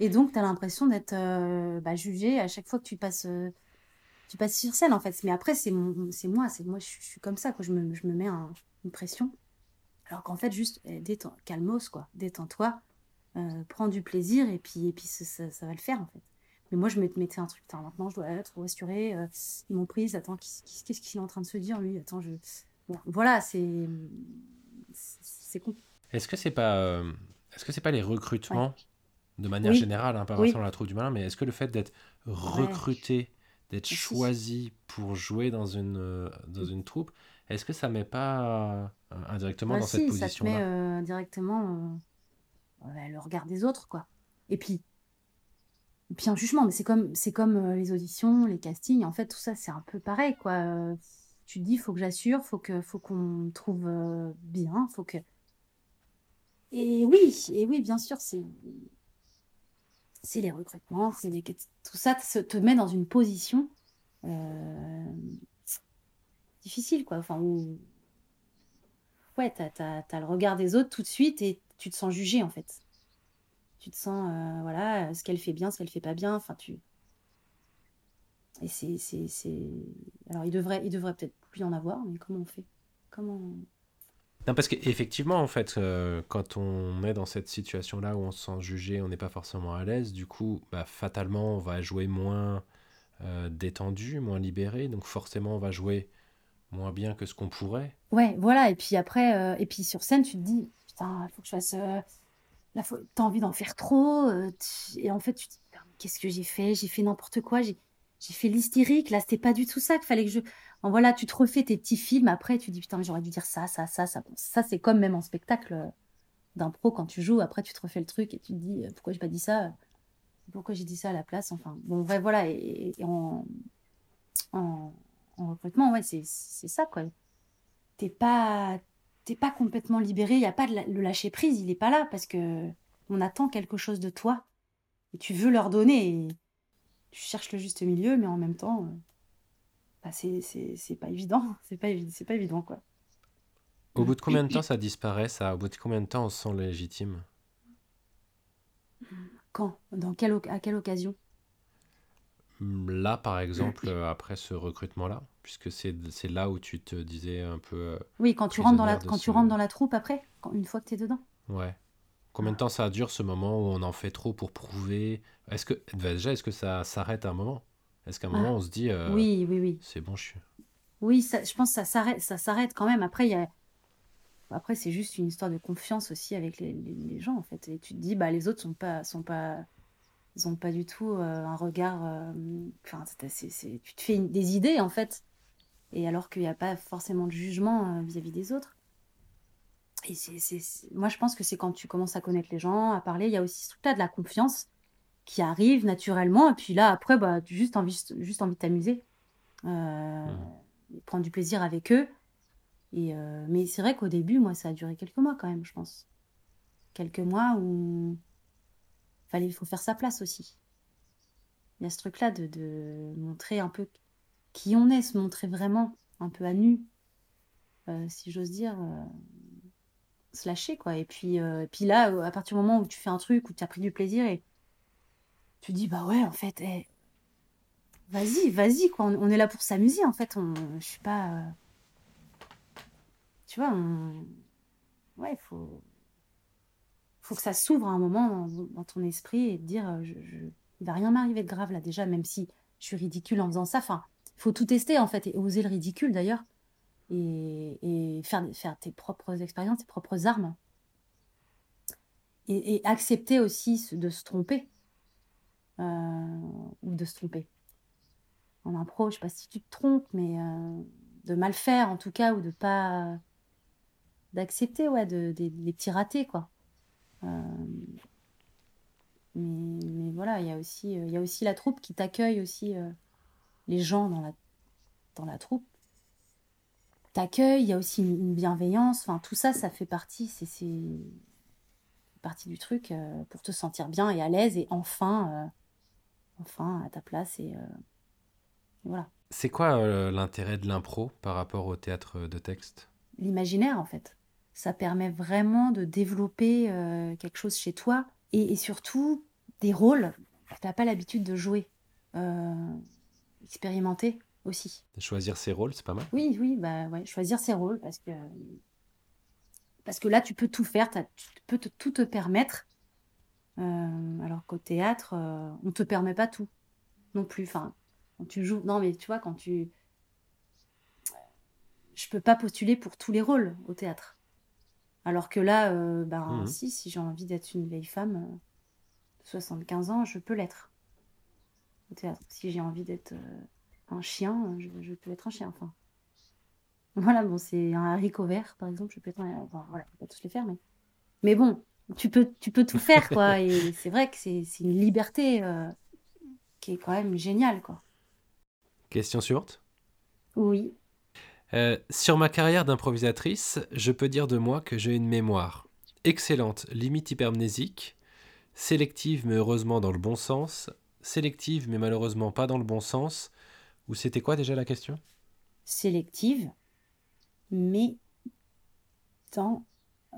Speaker 2: Et donc, tu as l'impression d'être euh, bah, jugé à chaque fois que tu passes. Tu passes sur scène en fait. Mais après, c'est moi, c'est moi, je, suis je suis comme ça, quoi. Je me, je me mets un- une pression. Alors qu'en fait, juste eh, détends, calmos, quoi. Détends-toi, euh, prends du plaisir et puis, et puis ça, ça- ça va le faire en fait. Mais moi, je me mettais un truc, maintenant je dois être rassurée. euh, ils m'ont prise, attends, qu'est-ce qu'il est en train de se dire lui? Attends, je. Bon, voilà, c'est. C'est compliqué.
Speaker 1: Est-ce que c'est pas, euh, est-ce que c'est pas les recrutements de manière
Speaker 2: Oui.
Speaker 1: générale, hein, pas
Speaker 2: Oui.
Speaker 1: la troupe du malin, mais est-ce que le fait d'être recruté, d'être choisi pour jouer dans une, euh, dans une troupe, est-ce que ça met pas euh, indirectement
Speaker 2: Bah
Speaker 1: dans
Speaker 2: si,
Speaker 1: cette
Speaker 2: ça te met
Speaker 1: position-là
Speaker 2: euh, directement euh, ouais, le regard des autres, quoi. Et puis, et puis un jugement, mais c'est comme, c'est comme euh, les auditions, les castings, en fait, tout ça, c'est un peu pareil, quoi. Euh, tu te dis, faut que j'assure, faut que, faut qu'on me trouve euh, bien, faut que. Et oui, et oui, bien sûr, c'est, c'est les recrutements, c'est tout ça te, te met dans une position euh, difficile, quoi. Enfin, où, ouais, t'as, t'as, t'as le regard des autres tout de suite et tu te sens jugé en fait. Tu te sens, euh, voilà, ce qu'elle fait bien, ce qu'elle fait pas bien. Enfin, tu. Et c'est, c'est, c'est... Alors, il devrait, il devrait peut-être plus y en avoir, mais comment on fait? Comment.
Speaker 1: Non, parce qu'effectivement, en fait, euh, quand on est dans cette situation-là où on se sent jugé, on n'est pas forcément à l'aise, du coup, bah, fatalement, on va jouer moins euh, détendu, moins libéré, donc forcément, on va jouer moins bien que ce qu'on pourrait.
Speaker 2: Ouais, voilà. Et puis après, euh, et puis sur scène, tu te dis, putain, il faut que je fasse. Là, faut... t'as envie d'en faire trop. Et en fait, tu te dis, qu'est-ce que j'ai fait? J'ai fait n'importe quoi. J'ai j'ai fait l'hystérique. Là, c'était pas du tout ça qu'il fallait que je. En voilà, tu te refais tes petits films. Après, tu te dis, putain, j'aurais dû dire ça, ça, ça, ça. Ça, c'est comme même en spectacle euh, d'impro quand tu joues. Après, tu te refais le truc et tu te dis, euh, pourquoi j'ai pas dit ça? Pourquoi j'ai dit ça à la place? Enfin, bon, voilà. Et, en, en, en recrutement, ouais, c'est ça, quoi. T'es pas, pas complètement libéré. Il y a pas de le lâcher prise. Il est pas là parce que on attend quelque chose de toi et tu veux leur donner. Et tu cherches le juste milieu, mais en même temps, euh, bah, c'est pas évident. C'est pas évident. C'est pas évident, quoi.
Speaker 1: Au bout de combien de temps ça disparaît, ça? Au bout de combien de temps on se sent légitime?
Speaker 2: Quand? Dans quelle, à quelle occasion?
Speaker 1: Là, par exemple, après ce recrutement-là, puisque c'est là où tu te disais un peu, euh,
Speaker 2: Oui, quand tu rentres dans la, tu rentres dans troupe après, quand, une fois que t'es dedans.
Speaker 1: ouais. Combien de temps ça dure ce moment où on en fait trop pour prouver? Est-ce que déjà, est-ce que ça s'arrête à un moment? Est-ce qu'à un
Speaker 2: Ah.
Speaker 1: moment on se dit, euh,
Speaker 2: Oui, oui, oui.
Speaker 1: c'est bon, je suis.
Speaker 2: Oui, ça, je pense que ça s'arrête, ça s'arrête quand même. Après, il y a... Après, c'est juste une histoire de confiance aussi avec les, les- les gens, en fait. Et tu te dis, bah, les autres sont pas, sont pas, ils ont pas du tout euh, un regard. euh, Enfin, c'est- tu te fais une- des idées, en fait. Et alors qu'il n'y a pas forcément de jugement euh, vis-à-vis des autres. Et c'est, c'est- c'est- moi, je pense que c'est quand tu commences à connaître les gens, à parler, il y a aussi ce truc-là de la confiance qui arrive naturellement. Et puis là, après, bah, tu as juste envie, juste envie de t'amuser. Euh, et prendre du plaisir avec eux. Et euh, mais c'est vrai qu'au début, moi, ça a duré quelques mois quand même, je pense. Quelques mois où fallait, il faut faire sa place aussi. Il y a ce truc-là de, de montrer un peu qui on est, se montrer vraiment un peu à nu, euh, si j'ose dire, se lâcher, quoi. Et puis, euh, et puis là, à partir du moment où tu fais un truc, où tu as pris du plaisir et tu dis, bah ouais, en fait, eh, vas-y, vas-y, quoi. On, est là pour s'amuser, en fait. On, je suis pas. euh, tu vois, on... ouais, faut, faut que ça s'ouvre à un moment dans, ton esprit et te dire, euh, je, il va rien m'arriver de grave là déjà, même si je suis ridicule en faisant ça. Enfin, il faut tout tester en fait et oser le ridicule d'ailleurs et, et faire, faire tes propres expériences, tes propres armes. et, accepter aussi de se tromper. Euh, ou de se tromper. En impro, je sais pas si tu te trompes, mais euh, de mal faire en tout cas, ou de pas. d'accepter, ouais, de, les petits ratés, quoi. Euh, mais, voilà, il y, a aussi, y a aussi la troupe qui t'accueille aussi, les gens dans la, dans la troupe t'accueille, il y a aussi une, bienveillance, enfin tout ça, ça fait partie, c'est partie du truc pour te sentir bien et à l'aise et enfin, enfin à ta place et, euh, voilà.
Speaker 1: C'est quoi l'intérêt de l'impro par rapport au théâtre de texte?
Speaker 2: L'imaginaire en fait. Ça permet vraiment de développer quelque chose chez toi et, surtout des rôles que tu n'as pas l'habitude de jouer, expérimenter aussi.
Speaker 1: Choisir ses rôles, c'est pas mal?
Speaker 2: Oui, oui, bah ouais, choisir ses rôles parce que parce que là, tu peux tout faire, tu peux tout te permettre. Euh, alors qu'au théâtre, euh, on ne te permet pas tout non plus. Enfin, quand tu joues. Non, mais tu vois, quand tu. Je peux pas postuler pour tous les rôles au théâtre. Alors que là, euh, ben, mmh. si, si j'ai envie d'être une vieille femme de 75 ans, je peux l'être au théâtre. Si j'ai envie d'être un chien, je, peux être un chien. Enfin, voilà, bon, c'est un haricot vert, par exemple, je peux être Enfin, voilà, pas tous les faire, mais... Mais bon, tu peux, tu peux tout faire, quoi. et c'est vrai que c'est une liberté euh, qui est quand même géniale, quoi.
Speaker 1: Question suivante
Speaker 2: Oui.
Speaker 1: Euh, sur ma carrière d'improvisatrice, je peux dire de moi que j'ai une mémoire excellente, limite hypermnésique, sélective mais heureusement dans le bon sens, sélective mais malheureusement pas dans le bon sens, ou c'était quoi déjà la question?
Speaker 2: Sélective, mais dans, euh,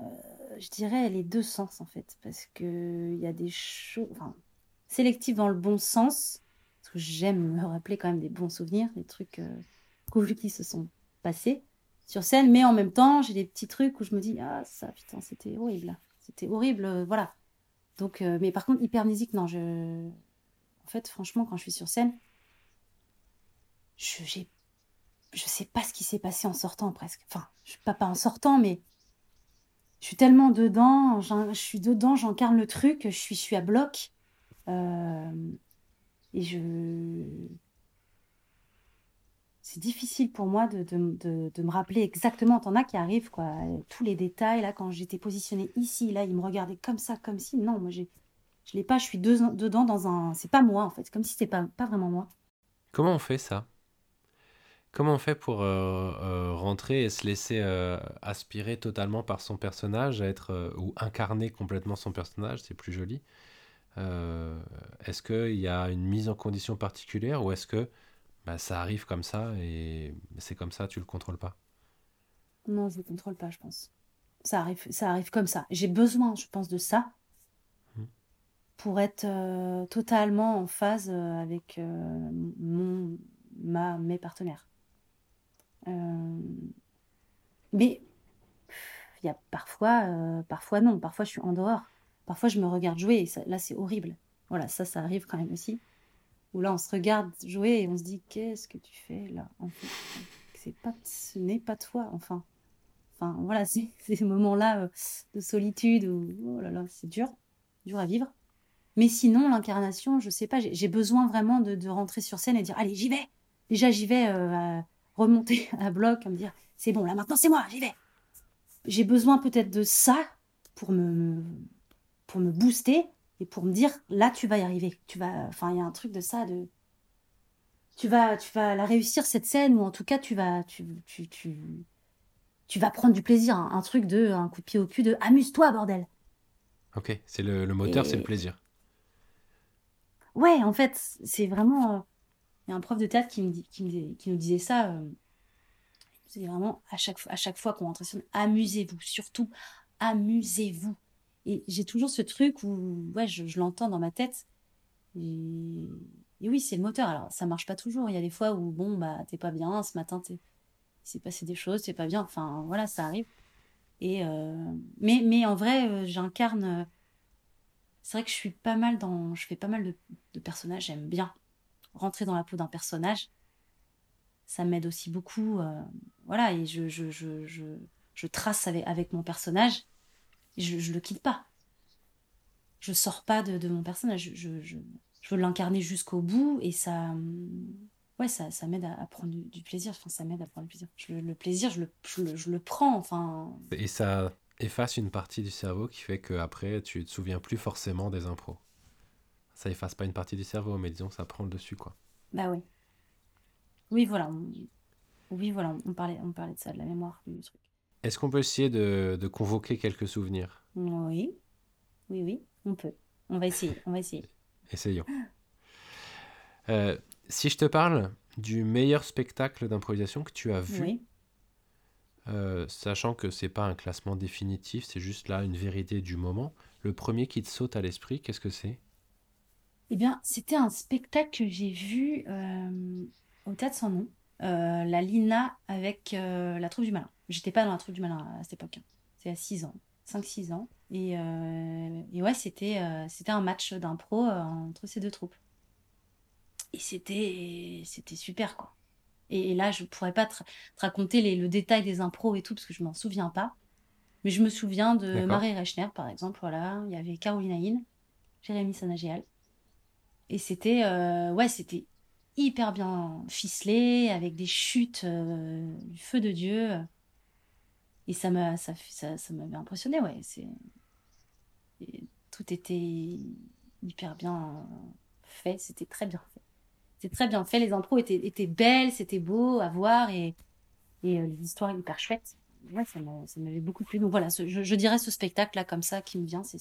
Speaker 2: je dirais, les deux sens en fait, parce que il y a des choses, enfin, sélective dans le bon sens, parce que j'aime me rappeler quand même des bons souvenirs, des trucs euh, cool qui se sont passés sur scène, mais en même temps, j'ai des petits trucs où je me dis ah ça putain c'était horrible, c'était horrible, euh, voilà. Donc, mais par contre hypernésique non, je, en fait franchement quand je suis sur scène, je j'ai je sais pas ce qui s'est passé en sortant presque. Enfin, pas, pas en sortant, mais je suis tellement dedans, je suis dedans, j'incarne le truc, je suis, à bloc. Euh, et je. C'est difficile pour moi de, de, de, me rappeler exactement. T'en as qui arrivent, quoi. Tous les détails, là, quand j'étais positionnée ici, là, ils me regardaient comme ça, comme si. Non, moi, j'ai, je l'ai pas, je suis dedans dans un. C'est pas moi, en fait. Comme si c'était pas, pas vraiment moi.
Speaker 1: Comment on fait ça? Comment on fait pour euh, euh, rentrer et se laisser euh, aspirer totalement par son personnage, être ou incarner complètement son personnage, c'est plus joli. est-ce qu'il y a une mise en condition particulière ou est-ce que bah, ça arrive comme ça et c'est comme ça, tu le contrôles pas?
Speaker 2: Non, je le contrôle pas, je pense. Ça arrive, ça arrive comme ça. J'ai besoin, je pense, de ça mmh. pour être totalement en phase avec mon, ma, mes partenaires. Euh, mais il y a parfois, euh, parfois non, parfois je suis en dehors, parfois je me regarde jouer et là c'est horrible. Voilà, ça, ça arrive quand même aussi. Où là on se regarde jouer et on se dit qu'est-ce que tu fais là c'est pas, ce n'est pas toi, enfin. Enfin voilà, ces moments-là euh, de solitude où oh là là, c'est dur, dur à vivre. Mais sinon, l'incarnation, je sais pas, j'ai besoin vraiment de, de, rentrer sur scène et dire allez, j'y vais. Déjà, j'y vais remonter à bloc, à me dire c'est bon, là maintenant c'est moi, j'y vais. J'ai besoin peut-être de ça pour me, pour me booster et pour me dire là tu vas y arriver. Tu vas, enfin il y a un truc de ça de tu vas, tu vas la réussir cette scène ou en tout cas tu vas, tu, tu, tu, tu vas prendre du plaisir. Un, truc de un coup de pied au cul de amuse-toi bordel.
Speaker 1: Ok, c'est le, moteur, c'est le plaisir.
Speaker 2: Ouais, en fait, c'est vraiment. Euh, il y a un prof de théâtre qui, me qui, qui nous disait ça. Euh, c'est vraiment à chaque, fois qu'on rentre sur amusez-vous, surtout amusez-vous. Et j'ai toujours ce truc où ouais, je, l'entends dans ma tête. Et, oui, c'est le moteur. Alors, ça marche pas toujours. Il y a des fois où, bon, bah, t'es pas bien, ce matin, il s'est passé des choses, t'es pas bien. Enfin, voilà, ça arrive. Et euh, mais, en vrai, euh, j'incarne. c'est vrai que je suis pas mal dans. Je fais pas mal de personnages, j'aime bien rentrer dans la peau d'un personnage, ça m'aide aussi beaucoup. Euh, voilà, et je, je, je, je, trace avec, avec, mon personnage, je ne le quitte pas. je sors pas de, de mon personnage. Je, je, je veux l'incarner jusqu'au bout et ça, ouais, ça, ça m'aide à, prendre du, plaisir. Enfin, ça m'aide à prendre du plaisir. le, plaisir, je le, je le, prends. Enfin.
Speaker 1: Et ça efface une partie du cerveau qui fait qu'après, tu te souviens plus forcément des impros. Ça efface pas une partie du cerveau, mais disons que ça prend le dessus, quoi.
Speaker 2: Bah oui. Oui, voilà. Oui, voilà, on parlait, on parlait de ça, de la mémoire du truc.
Speaker 1: Est-ce qu'on peut essayer de, de, convoquer quelques souvenirs?
Speaker 2: Oui. Oui, oui, on peut. On va essayer, on va essayer.
Speaker 1: Essayons. Euh, si je te parle du meilleur spectacle d'improvisation que tu as vu, euh, sachant que c'est pas un classement définitif, c'est juste là une vérité du moment, le premier qui te saute à l'esprit, qu'est-ce que c'est?
Speaker 2: Eh bien, c'était un spectacle que j'ai vu euh, au Théâtre sans nom, euh, la Lina avec la troupe du malin. J'étais pas dans la troupe du malin à cette époque, hein. c'est à 6 ans, 5-6 ans. Et, et ouais, c'était c'était un match d'impro entre ces deux troupes. Et c'était, c'était super, quoi. Et, là, je pourrais pas te, raconter les, le détail des impros et tout, parce que je m'en souviens pas. Mais je me souviens de Marie Rechner, par exemple, voilà. Il y avait Caroline Haïn, Jérémy Sanagéal. Et c'était, euh, ouais, c'était hyper bien ficelé, avec des chutes euh, du feu de Dieu. Et ça m'a, ça, ça, ça m'avait impressionné, ouais. C'est, tout était hyper bien fait, c'était très bien fait. C'était très bien fait, les intros étaient, étaient belles, c'était beau à voir et, et euh, l'histoire hyper chouette. Ouais, ça m'avait beaucoup plu. Donc voilà, je, dirais ce spectacle-là comme ça qui me vient, c'est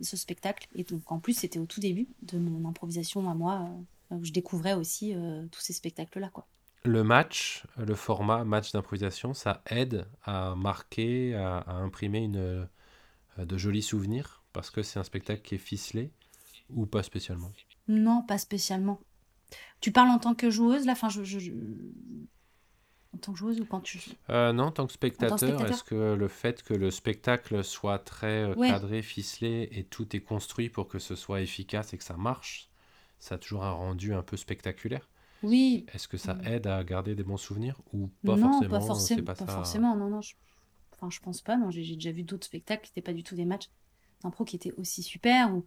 Speaker 2: ce spectacle. Et donc en plus, c'était au tout début de mon improvisation à moi, euh, où je découvrais aussi euh, tous ces spectacles-là. quoi.
Speaker 1: Le match, le format match d'improvisation, ça aide à marquer, à, à imprimer une, de jolis souvenirs parce que c'est un spectacle qui est ficelé ou pas spécialement?
Speaker 2: Non, pas spécialement. Tu parles en tant que joueuse, là enfin, je, En tant que joueuse ou quand tu
Speaker 1: euh, Non, en tant que spectateur, est-ce que le fait que le spectacle soit très euh, cadré, ficelé et tout est construit pour que ce soit efficace et que ça marche, ça a toujours un rendu un peu spectaculaire?
Speaker 2: Oui.
Speaker 1: Est-ce que ça aide à garder des bons souvenirs ou pas forcément
Speaker 2: pas, forcément, pas, forcément, non, non. Je... Enfin, je pense pas, non. J'ai déjà vu d'autres spectacles qui n'étaient pas du tout des matchs d'impro qui étaient aussi super ou,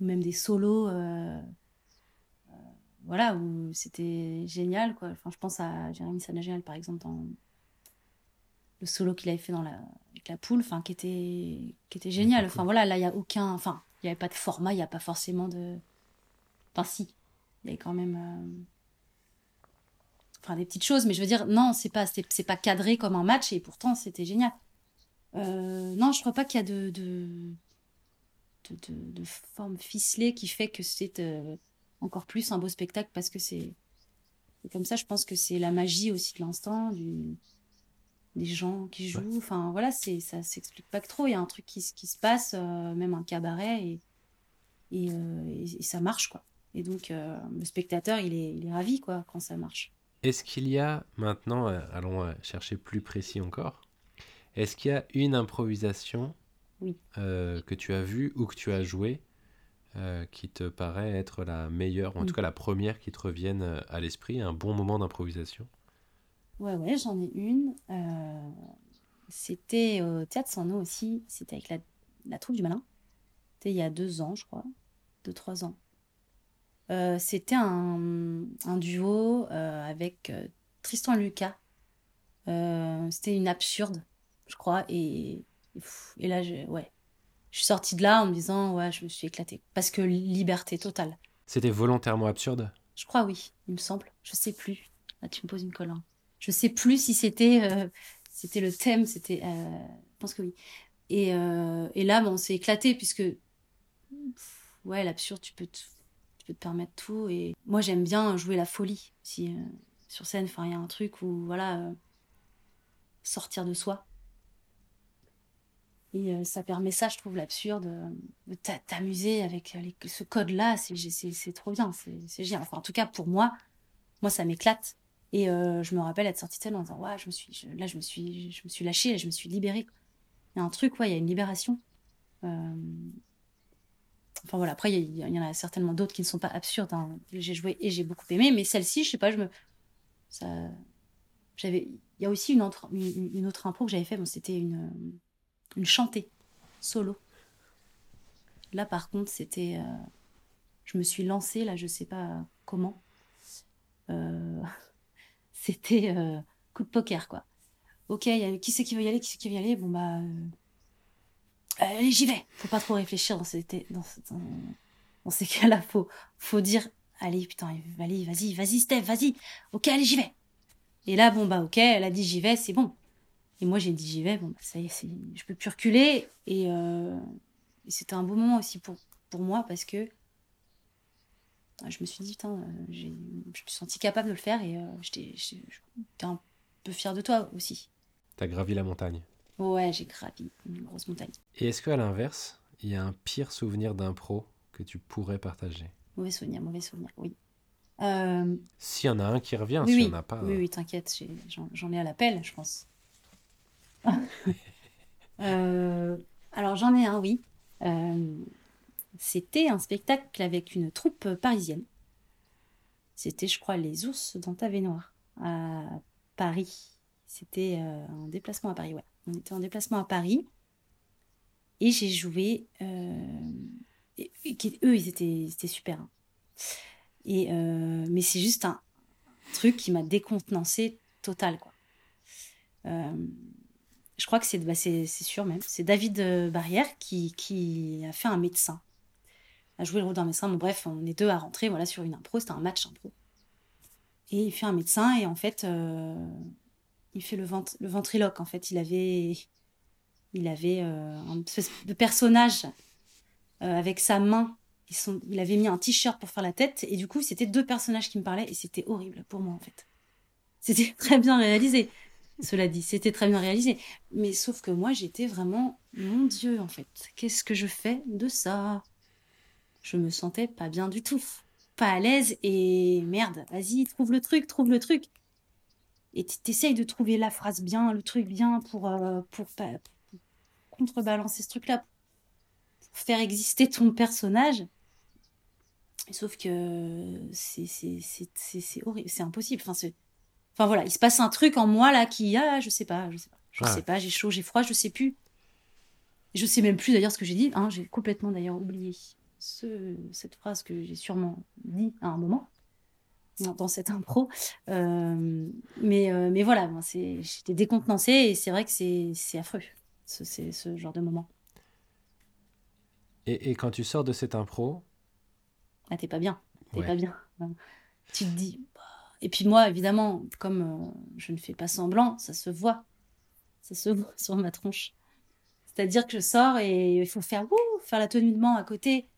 Speaker 2: même des solos. Euh, voilà, où c'était génial, quoi. Enfin, je pense à Jérémy Sanagéal, par exemple, dans le solo qu'il avait fait dans la, avec la poule, enfin, qui était, qui était génial. Enfin, voilà, là, il n'y a aucun. Enfin, il n'y avait pas de format, il n'y a pas forcément de. Enfin, si. Il y avait quand même. Euh, enfin, des petites choses, mais je veux dire, non, c'est pas, c'est, pas cadré comme un match, et pourtant, c'était génial. Euh, non, je crois pas qu'il y a de. de, de, forme ficelée qui fait que c'est. Euh, encore plus un beau spectacle parce que c'est comme ça, je pense que c'est la magie aussi de l'instant, du, des gens qui jouent. Enfin, voilà, c'est ça s'explique pas que trop. Il y a un truc qui, qui se passe, euh, même un cabaret, et, euh, et, et, ça marche, quoi. Et donc, euh, le spectateur, il est, il est ravi, quoi, quand ça marche.
Speaker 1: Est-ce qu'il y a, maintenant, allons chercher plus précis encore, est-ce qu'il y a une improvisation
Speaker 2: oui.
Speaker 1: que tu as vue ou que tu as jouée euh, qui te paraît être la meilleure, ou en tout mm. cas la première qui te revienne euh, à l'esprit, un bon moment d'improvisation?
Speaker 2: Ouais, ouais, j'en ai une. Euh, c'était au Théâtre Sans Eau aussi, c'était avec la, la troupe du malin. C'était il y a deux ans, je crois, deux, trois ans. c'était un, un, duo avec Tristan Lucas. c'était une absurde, je crois, et, et, et là, je, ouais, je suis sortie de là en me disant, ouais, je me suis éclatée. Parce que liberté totale.
Speaker 1: C'était volontairement absurde
Speaker 2: Je crois, oui, il me semble. Je sais plus. Là, tu me poses une colle. Hein. Je sais plus si c'était euh, c'était le thème, c'était. Euh, je pense que oui. Et, euh, et là, bon, on s'est éclaté puisque. ouais, l'absurde, tu peux, te, tu peux te permettre tout. Et moi, j'aime bien jouer la folie si, sur scène. Il y a un truc où, voilà, sortir de soi. Et euh, ça permet ça, je trouve, l'absurde, euh, de t'amuser avec ce code-là. C'est trop bien, c'est génial. Enfin, en tout cas, pour moi, moi, ça m'éclate. Et euh, je me rappelle être sortie scène en disant, ouais, je me suis, là, je me suis, je me suis lâchée, je me suis libérée. Il y a un truc, ouais, il y a une libération. Enfin voilà, après, il y, en a certainement d'autres qui ne sont pas absurdes. Hein. J'ai joué et j'ai beaucoup aimé, mais celle-ci, je sais pas, je me. Ça. J'avais. Il y a aussi une, une, autre impro que j'avais fait, bon, c'était une une chantée solo. Là, par contre, c'était. euh, je me suis lancée, là, je sais pas comment. Euh, C'était euh, coup de poker, quoi. Ok, qui c'est qui veut y aller Qui c'est qui veut y aller? Bon, bah. Allez, j'y vais Faut pas trop réfléchir dans ces, dans, dans- dans ces cas-là. Faut, faut dire Allez, putain, allez, vas-y, vas-y, Steph, vas-y. Ok, allez, j'y vais. Et là, bon, bah, ok, elle a dit j'y vais, c'est bon. Et moi, j'ai dit j'y vais, bon, bah, ça y est, c'est- je peux plus reculer. Et, euh, et c'était un beau moment aussi pour, pour moi parce que ah, je me suis dit, putain, euh, j'ai- je me suis sentie capable de le faire et euh, j'étais j'étais- j'étais un peu fière de toi aussi.
Speaker 1: T'as gravi la montagne.
Speaker 2: Ouais, j'ai gravi une grosse montagne.
Speaker 1: Et est-ce qu'à l'inverse, il y a un pire souvenir d'impro que tu pourrais partager?
Speaker 2: Mauvais souvenir, mauvais souvenir, oui. Euh,
Speaker 1: S'il y en a un qui revient,
Speaker 2: oui,
Speaker 1: s'il n'y en a pas.
Speaker 2: oui, oui, t'inquiète, j'ai- j'en j'en ai à l'appel, je pense. Euh, alors j'en ai un, oui. Euh, C'était un spectacle avec une troupe parisienne. C'était, je crois, Les Ours dans ta noire à Paris. C'était euh, un déplacement à Paris, ouais. On était en déplacement à Paris. Et j'ai joué. et- eux, ils étaient, super. hein. Et, mais c'est juste un truc qui m'a décontenancé total, quoi. Je crois que c'est bah, sûr même. C'est David euh, Barrière qui, qui a fait un médecin. A joué le rôle d'un médecin. Bon, bref, on est deux à rentrer voilà, sur une impro. C'était un match impro. Et il fait un médecin et en fait, euh, il fait le, vent- le ventriloque. En fait, il avait, il avait euh, un espèce de personnage avec sa main. Il avait mis un t-shirt pour faire la tête et du coup, c'était deux personnages qui me parlaient et c'était horrible pour moi en fait. C'était très bien réalisé. Cela dit, c'était très bien réalisé. Mais sauf que moi, j'étais vraiment, mon Dieu, en fait, qu'est-ce que je fais de ça? Je me sentais pas bien du tout. Pas à l'aise et merde, vas-y, trouve le truc, trouve le truc. Et t'essayes de trouver la phrase bien, le truc bien pour, euh, pour, contrebalancer ce truc-là, pour faire exister ton personnage. Sauf que c'est horrible, c'est impossible. Enfin, Enfin voilà, il se passe un truc en moi là qui, ah, je sais pas, je sais pas, je
Speaker 1: Ouais.
Speaker 2: sais pas, j'ai chaud, j'ai froid, je sais plus. Je sais même plus d'ailleurs ce que j'ai dit, hein, j'ai complètement d'ailleurs oublié ce, cette phrase que j'ai sûrement dit à un moment dans cette impro. Euh, mais, euh, mais voilà, j'étais décontenancée et c'est vrai que c'est affreux, ce, c'est ce genre de moment.
Speaker 1: Et, et quand tu sors de cette impro,
Speaker 2: Ah, t'es pas bien, t'es
Speaker 1: Ouais.
Speaker 2: pas bien. Tu te dis. Et puis moi, évidemment, comme euh, je ne fais pas semblant, ça se voit. Ça se voit sur ma tronche. C'est-à-dire que je sors et il faut faire, wouh, faire la tenue de main à côté.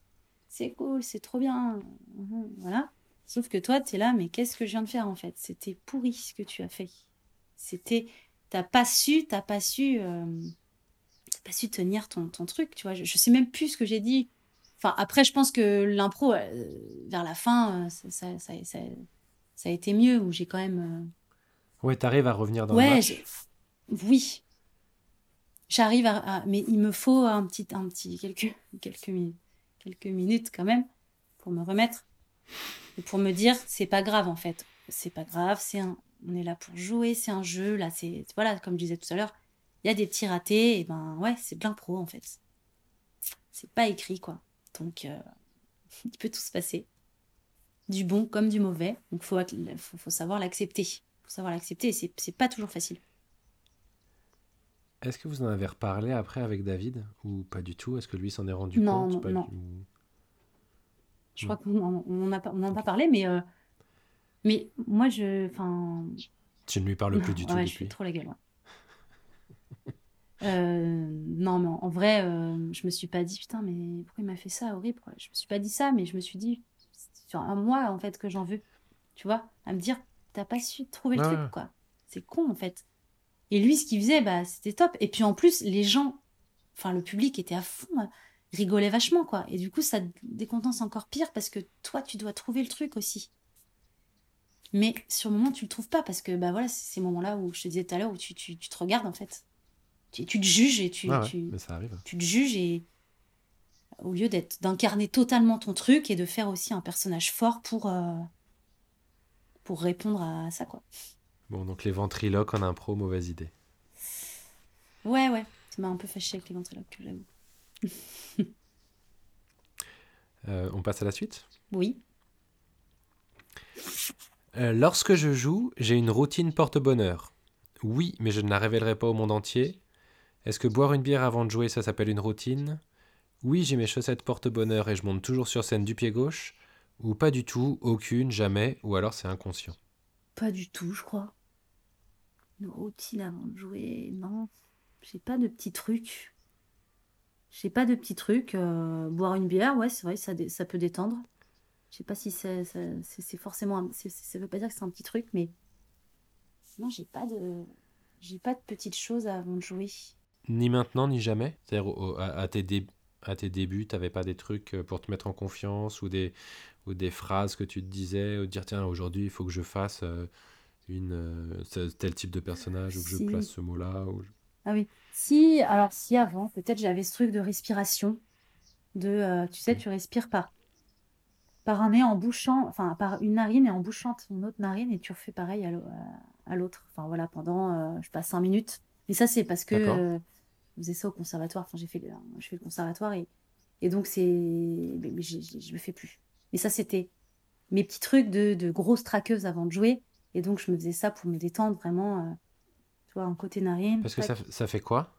Speaker 2: C'est cool, c'est trop bien. Mhm, Voilà. Sauf que toi, t'es là, mais qu'est-ce que je viens de faire en fait? C'était pourri ce que tu as fait. C'était. T'as pas su, t'as pas su. euh, t'as pas su tenir ton, truc, tu vois. Je, je sais même plus ce que j'ai dit. Enfin, après, je pense que l'impro, euh, vers la fin, ça, ça, ça, ça- a été mieux, où j'ai quand même.
Speaker 1: ouais, t'arrives à revenir dans
Speaker 2: euh,
Speaker 1: le
Speaker 2: Ouais,
Speaker 1: match.
Speaker 2: j'ai- oui. J'arrive à, à- Mais il me faut un petit, un petit quelques, quelques, mi- quelques minutes quand même pour me remettre et pour me dire, c'est pas grave en fait. C'est pas grave, c'est un... on est là pour jouer, c'est un jeu. Là, c'est. Voilà, comme je disais tout à l'heure, il y a des petits ratés, et ben ouais, c'est de l'impro en fait. C'est pas écrit quoi. Donc, euh, il peut tout se passer. Du bon comme du mauvais. Donc, faut, faut, faut savoir l'accepter. faut savoir l'accepter et c'est c'est pas toujours facile.
Speaker 1: Est-ce que vous en avez reparlé après avec David ou pas du tout? Est-ce que lui s'en est rendu
Speaker 2: Non,
Speaker 1: compte
Speaker 2: non, non. Je crois qu'on en, on en a, pas- on en a pas parlé, mais, euh, mais moi, je. Enfin,
Speaker 1: Tu ne lui parles plus du
Speaker 2: ouais,
Speaker 1: tout
Speaker 2: je fais
Speaker 1: depuis.
Speaker 2: trop la gueule. ouais. Euh, non, mais en, en vrai, euh, je me suis pas dit, putain, mais pourquoi il m'a fait ça, horrible, quoi. Je me suis pas dit ça, mais je me suis dit, sur un moi, en fait, que j'en veux. Tu vois, à me dire, t'as pas su trouver le
Speaker 1: Ouais,
Speaker 2: truc, quoi. C'est con, en fait. Et lui, ce qu'il faisait, bah, c'était top. Et puis en plus, les gens, enfin, le public était à fond, euh, rigolait vachement, quoi. Et du coup, ça te décontenance encore pire parce que toi, tu dois trouver le truc aussi. Mais sur le moment, tu le trouves pas parce que, bah voilà, c'est ces moments-là où je te disais tout à l'heure où tu, tu, tu te regardes, en fait. Tu, tu te juges et tu,
Speaker 1: ouais,
Speaker 2: tu,
Speaker 1: mais ça arrive.
Speaker 2: tu te juges et au lieu d'être d'incarner totalement ton truc et de faire aussi un personnage fort pour euh, pour répondre à ça quoi.
Speaker 1: Bon, donc les ventriloques en impro, mauvaise idée.
Speaker 2: Ouais ouais, ça m'a un peu fâché avec les ventriloques, j'avoue.
Speaker 1: Euh, on passe à la suite?
Speaker 2: Oui.
Speaker 1: Euh, lorsque je joue, j'ai une routine porte-bonheur. Oui, mais je ne la révélerai pas au monde entier. Est-ce que boire une bière avant de jouer, ça s'appelle une routine? Oui, j'ai mes chaussettes porte-bonheur et je monte toujours sur scène du pied gauche. Ou pas du tout, aucune, jamais, ou alors c'est inconscient.
Speaker 2: Pas du tout, je crois. Une routine avant de jouer, non. J'ai pas de petits trucs. J'ai pas de petits trucs. euh, boire une bière, ouais, c'est vrai, ça, peut détendre. Je sais pas si c'est forcément. ça veut pas dire que c'est un petit truc, mais. Non, j'ai pas de. J'ai pas de petites choses avant de jouer.
Speaker 1: Ni maintenant, ni jamais C'est-à-dire, à, à tes dé- à tes débuts, t'avais pas des trucs euh, pour te mettre en confiance ou des, ou des phrases que tu te disais, ou te dire, tiens, aujourd'hui, il faut que je fasse euh, une, euh, tel type de personnage, ou que je place ce mot-là. Ou...
Speaker 2: Ah oui. Si, alors si avant, peut-être j'avais ce truc de respiration, de, euh, tu sais, tu respires par, par un nez en bouchant, enfin par une narine et en bouchant ton autre narine et tu refais pareil à l'au- à- à l'autre. Enfin voilà, pendant, euh, je sais pas, cinq minutes. Mais ça, c'est parce que Je faisais ça au conservatoire. Enfin, j'ai fait, le- je fais le conservatoire et, et donc c'est, mais, mais j'ai- j'ai- je le fais plus. Mais ça, c'était mes petits trucs de, de grosse traqueuse avant de jouer. Et donc, je me faisais ça pour me détendre vraiment, euh, tu vois, un côté narine.
Speaker 1: Parce que ça, ça fait quoi?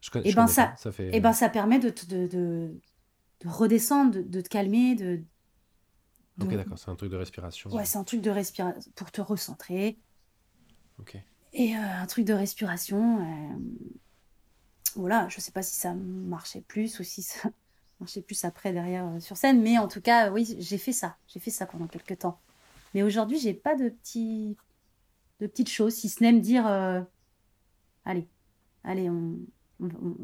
Speaker 1: Je connais,
Speaker 2: Eh
Speaker 1: je
Speaker 2: ben,
Speaker 1: connais
Speaker 2: ça-
Speaker 1: pas. ça fait,
Speaker 2: Eh ben, ça permet de, te- de, de, de redescendre, de, de te calmer, de, de-
Speaker 1: Ok, d'accord, c'est un truc de respiration.
Speaker 2: Ouais, c'est un truc de respiration pour te recentrer.
Speaker 1: Ok.
Speaker 2: Et euh, un truc de respiration. euh, Voilà, je sais pas si ça marchait plus ou si ça marchait plus après derrière euh, sur scène, mais en tout cas, oui, j'ai fait ça. J'ai fait ça pendant quelques temps. Mais aujourd'hui, j'ai pas de petits, de petites choses, si ce n'est me dire, euh, allez, allez, on, on, on-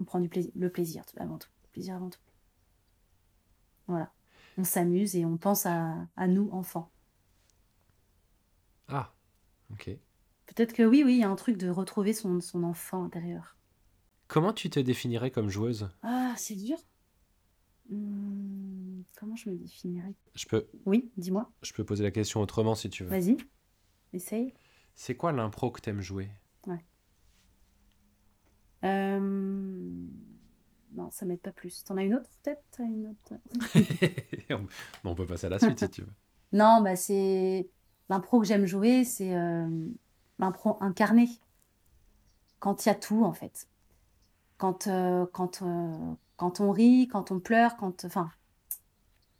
Speaker 2: on prend du plaisir, le plaisir avant tout, le plaisir avant tout. Voilà, on s'amuse et on pense à, à nous enfants.
Speaker 1: Ah, ok.
Speaker 2: Peut-être que oui, oui, il y a un truc de retrouver son, son enfant intérieur.
Speaker 1: Comment tu te définirais comme joueuse?
Speaker 2: Ah, c'est dur. Hmm, comment je me définirais?
Speaker 1: Je peux,
Speaker 2: Oui, dis-moi.
Speaker 1: je peux poser la question autrement si tu veux.
Speaker 2: Vas-y, essaye.
Speaker 1: C'est quoi l'impro que t'aimes jouer?
Speaker 2: Euh, Non, ça m'aide pas plus. T'en as une autre peut-être? Une autre
Speaker 1: on, peut passer à la suite si tu veux.
Speaker 2: Non, bah c'est l'impro que j'aime jouer, c'est euh, l'impro incarné. Quand il y a tout en fait. Quand euh, quand euh, quand on rit, quand on pleure, quand enfin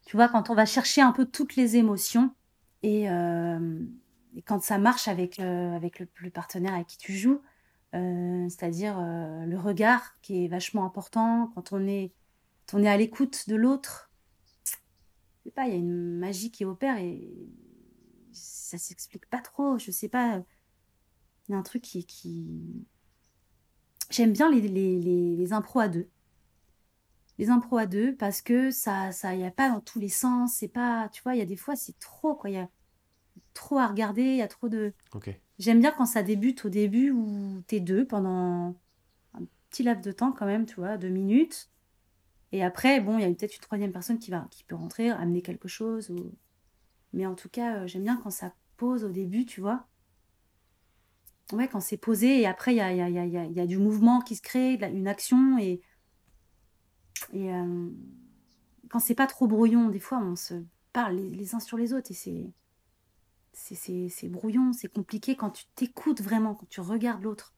Speaker 2: tu vois quand on va chercher un peu toutes les émotions et, euh, quand ça marche avec avec le, partenaire avec qui tu joues, c'est-à-dire le regard qui est vachement important quand on est quand on est à l'écoute de l'autre je sais pas, il y a une magie qui opère et ça s'explique pas trop. Je sais pas. Il y a un truc qui... J'aime bien les, les, les, les impros à deux. Les impros à deux parce que ça, ça, y a pas dans tous les sens. C'est pas, tu vois, il y a des fois c'est trop quoi. Il y a trop à regarder. Il y a trop de. J'aime bien quand ça débute au début où t'es deux pendant un petit laps de temps quand même, tu vois, deux minutes. Et après, bon, il y a peut-être une troisième personne qui va, qui peut rentrer, amener quelque chose. Ou... Mais en tout cas, euh, j'aime bien quand ça pose au début, tu vois. Ouais, quand c'est posé et après, il y a, y, a, y, a, y a- du mouvement qui se crée, une action. Et, et euh, quand c'est pas trop brouillon, des fois, on se parle les, les uns sur les autres et c'est c'est- brouillon, c'est compliqué quand tu t'écoutes vraiment, quand tu regardes l'autre,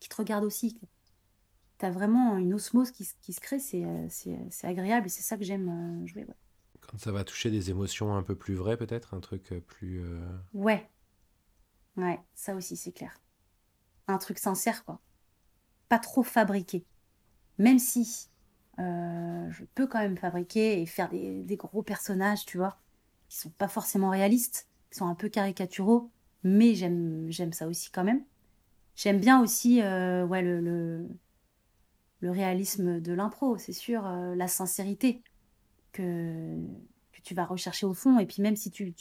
Speaker 2: qui te regarde aussi. Tu as vraiment une osmose qui, se- qui se crée, c'est euh, c'est- agréable et c'est ça que j'aime euh, jouer. Ouais.
Speaker 1: Quand ça va toucher des émotions un peu plus vraies, peut-être, un truc euh, plus. euh,
Speaker 2: ouais, ouais, ça aussi c'est clair. Un truc sincère, quoi. Pas trop fabriqué. Même si euh, je peux quand même fabriquer et faire des, gros personnages, tu vois, qui sont pas forcément réalistes, qui sont un peu caricaturaux, mais j'aime j'aime ça aussi quand même. J'aime bien aussi euh, le, le, le réalisme de l'impro, c'est sûr, euh, la sincérité que, que tu vas rechercher au fond. Et puis même si tu,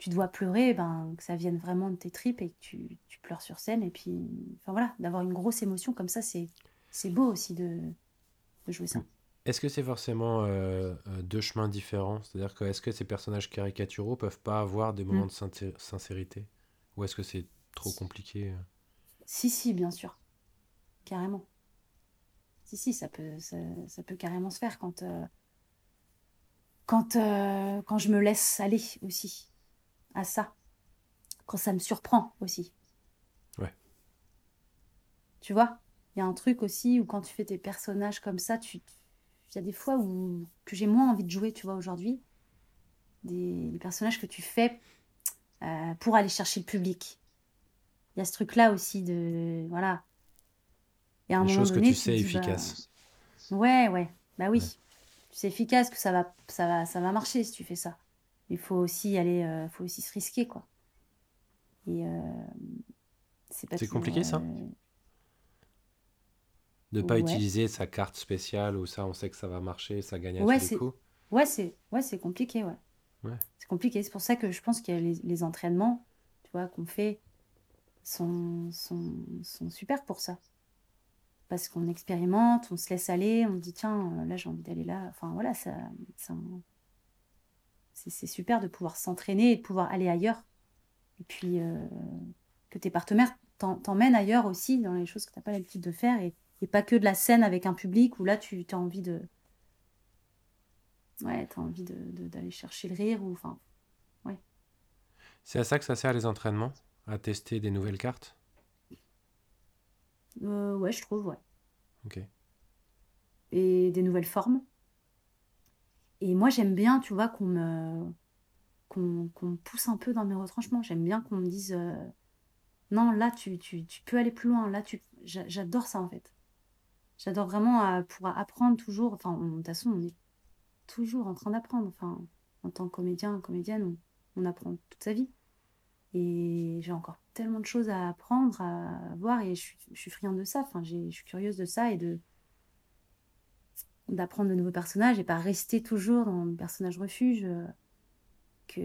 Speaker 2: tu dois pleurer, ben, que ça vienne vraiment de tes tripes et que tu, tu pleures sur scène. Et puis, enfin voilà, d'avoir une grosse émotion comme ça, c'est c'est beau aussi de, de jouer ça.
Speaker 1: Est-ce que c'est forcément euh, euh, deux chemins différents? C'est-à-dire que est-ce que ces personnages caricaturaux peuvent pas avoir des moments
Speaker 2: Mm.
Speaker 1: de sincé- sincérité? Ou est-ce que c'est trop compliqué euh?
Speaker 2: Si, si, bien sûr. Carrément. Si, si, ça peut, ça, ça peut carrément se faire quand, euh, quand, euh, quand je me laisse aller aussi à ça. Quand ça me surprend aussi.
Speaker 1: Ouais.
Speaker 2: Tu vois Il y a un truc aussi où quand tu fais tes personnages comme ça, tu... il y a des fois où que j'ai moins envie de jouer, tu vois, aujourd'hui. Des, des personnages que tu fais euh, pour aller chercher le public. Il y a ce truc-là aussi de... Voilà. Et à un
Speaker 1: Des
Speaker 2: moment
Speaker 1: choses que
Speaker 2: donné,
Speaker 1: tu
Speaker 2: te
Speaker 1: sais
Speaker 2: dis, bah. Ouais, ouais, bah oui.
Speaker 1: Ouais.
Speaker 2: C'est efficace que ça va, ça va, ça va marcher si tu fais ça. Il faut aussi aller, euh, faut aussi se risquer, quoi. Et euh, c'est
Speaker 1: compliqué, ça?
Speaker 2: euh,
Speaker 1: De pas
Speaker 2: Ouais.
Speaker 1: utiliser sa carte spéciale ou ça, on sait que ça va marcher, ça gagne à
Speaker 2: Ouais,
Speaker 1: tous les coups?
Speaker 2: Ouais, c'est, ouais, c'est compliqué, ouais.
Speaker 1: Ouais.
Speaker 2: C'est compliqué. C'est pour ça que je pense que les, les entraînements, tu vois, qu'on fait, sont, sont, sont super pour ça. Parce qu'on expérimente, on se laisse aller, on dit, tiens, euh, là, j'ai envie d'aller là. Enfin, voilà, ça, ça- c'est, super de pouvoir s'entraîner et de pouvoir aller ailleurs. Et puis, euh, que tes partenaires t'en- t'emmènent ailleurs aussi, dans les choses que tu n'as pas l'habitude de faire. Et, et pas que de la scène avec un public où là, tu as envie de. Ouais, as envie d'aller chercher le rire. Ou, enfin,
Speaker 1: C'est à ça que ça sert les entraînements À tester des nouvelles cartes?
Speaker 2: Euh, ouais, je trouve, ouais.
Speaker 1: Ok.
Speaker 2: et des nouvelles formes. Et moi, j'aime bien, tu vois, qu'on me, qu'on, pousse un peu dans mes retranchements. J'aime bien qu'on me dise, euh, non, là, tu, tu, tu peux aller plus loin. Là, tu... j'a- J'adore ça, en fait. J'adore vraiment euh, pouvoir apprendre toujours. Enfin, de toute façon, on est toujours en train d'apprendre. Enfin, en tant que comédien, comédienne, on, apprend toute sa vie. Et j'ai encore tellement de choses à apprendre, à voir, et je suis, friande de ça. Enfin, je suis curieuse de ça et de d'apprendre de nouveaux personnages et pas rester toujours dans le personnage refuge euh, que,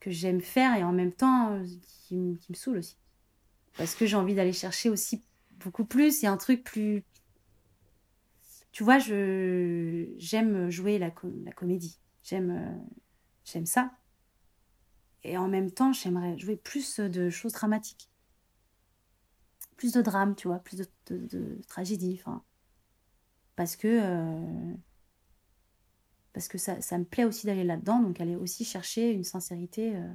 Speaker 2: que j'aime faire et en même temps euh, qui, me- saoule aussi. Parce que j'ai envie d'aller chercher aussi beaucoup plus et un truc plus. Tu vois, je j'aime jouer la, co- la comédie. J'aime euh, j'aime ça. Et en même temps, j'aimerais jouer plus de choses dramatiques. Plus de drame, tu vois, plus de, de, de tragédie. Enfin, parce que, euh, parce que ça, ça me plaît aussi d'aller là-dedans, donc aller aussi chercher une sincérité. euh,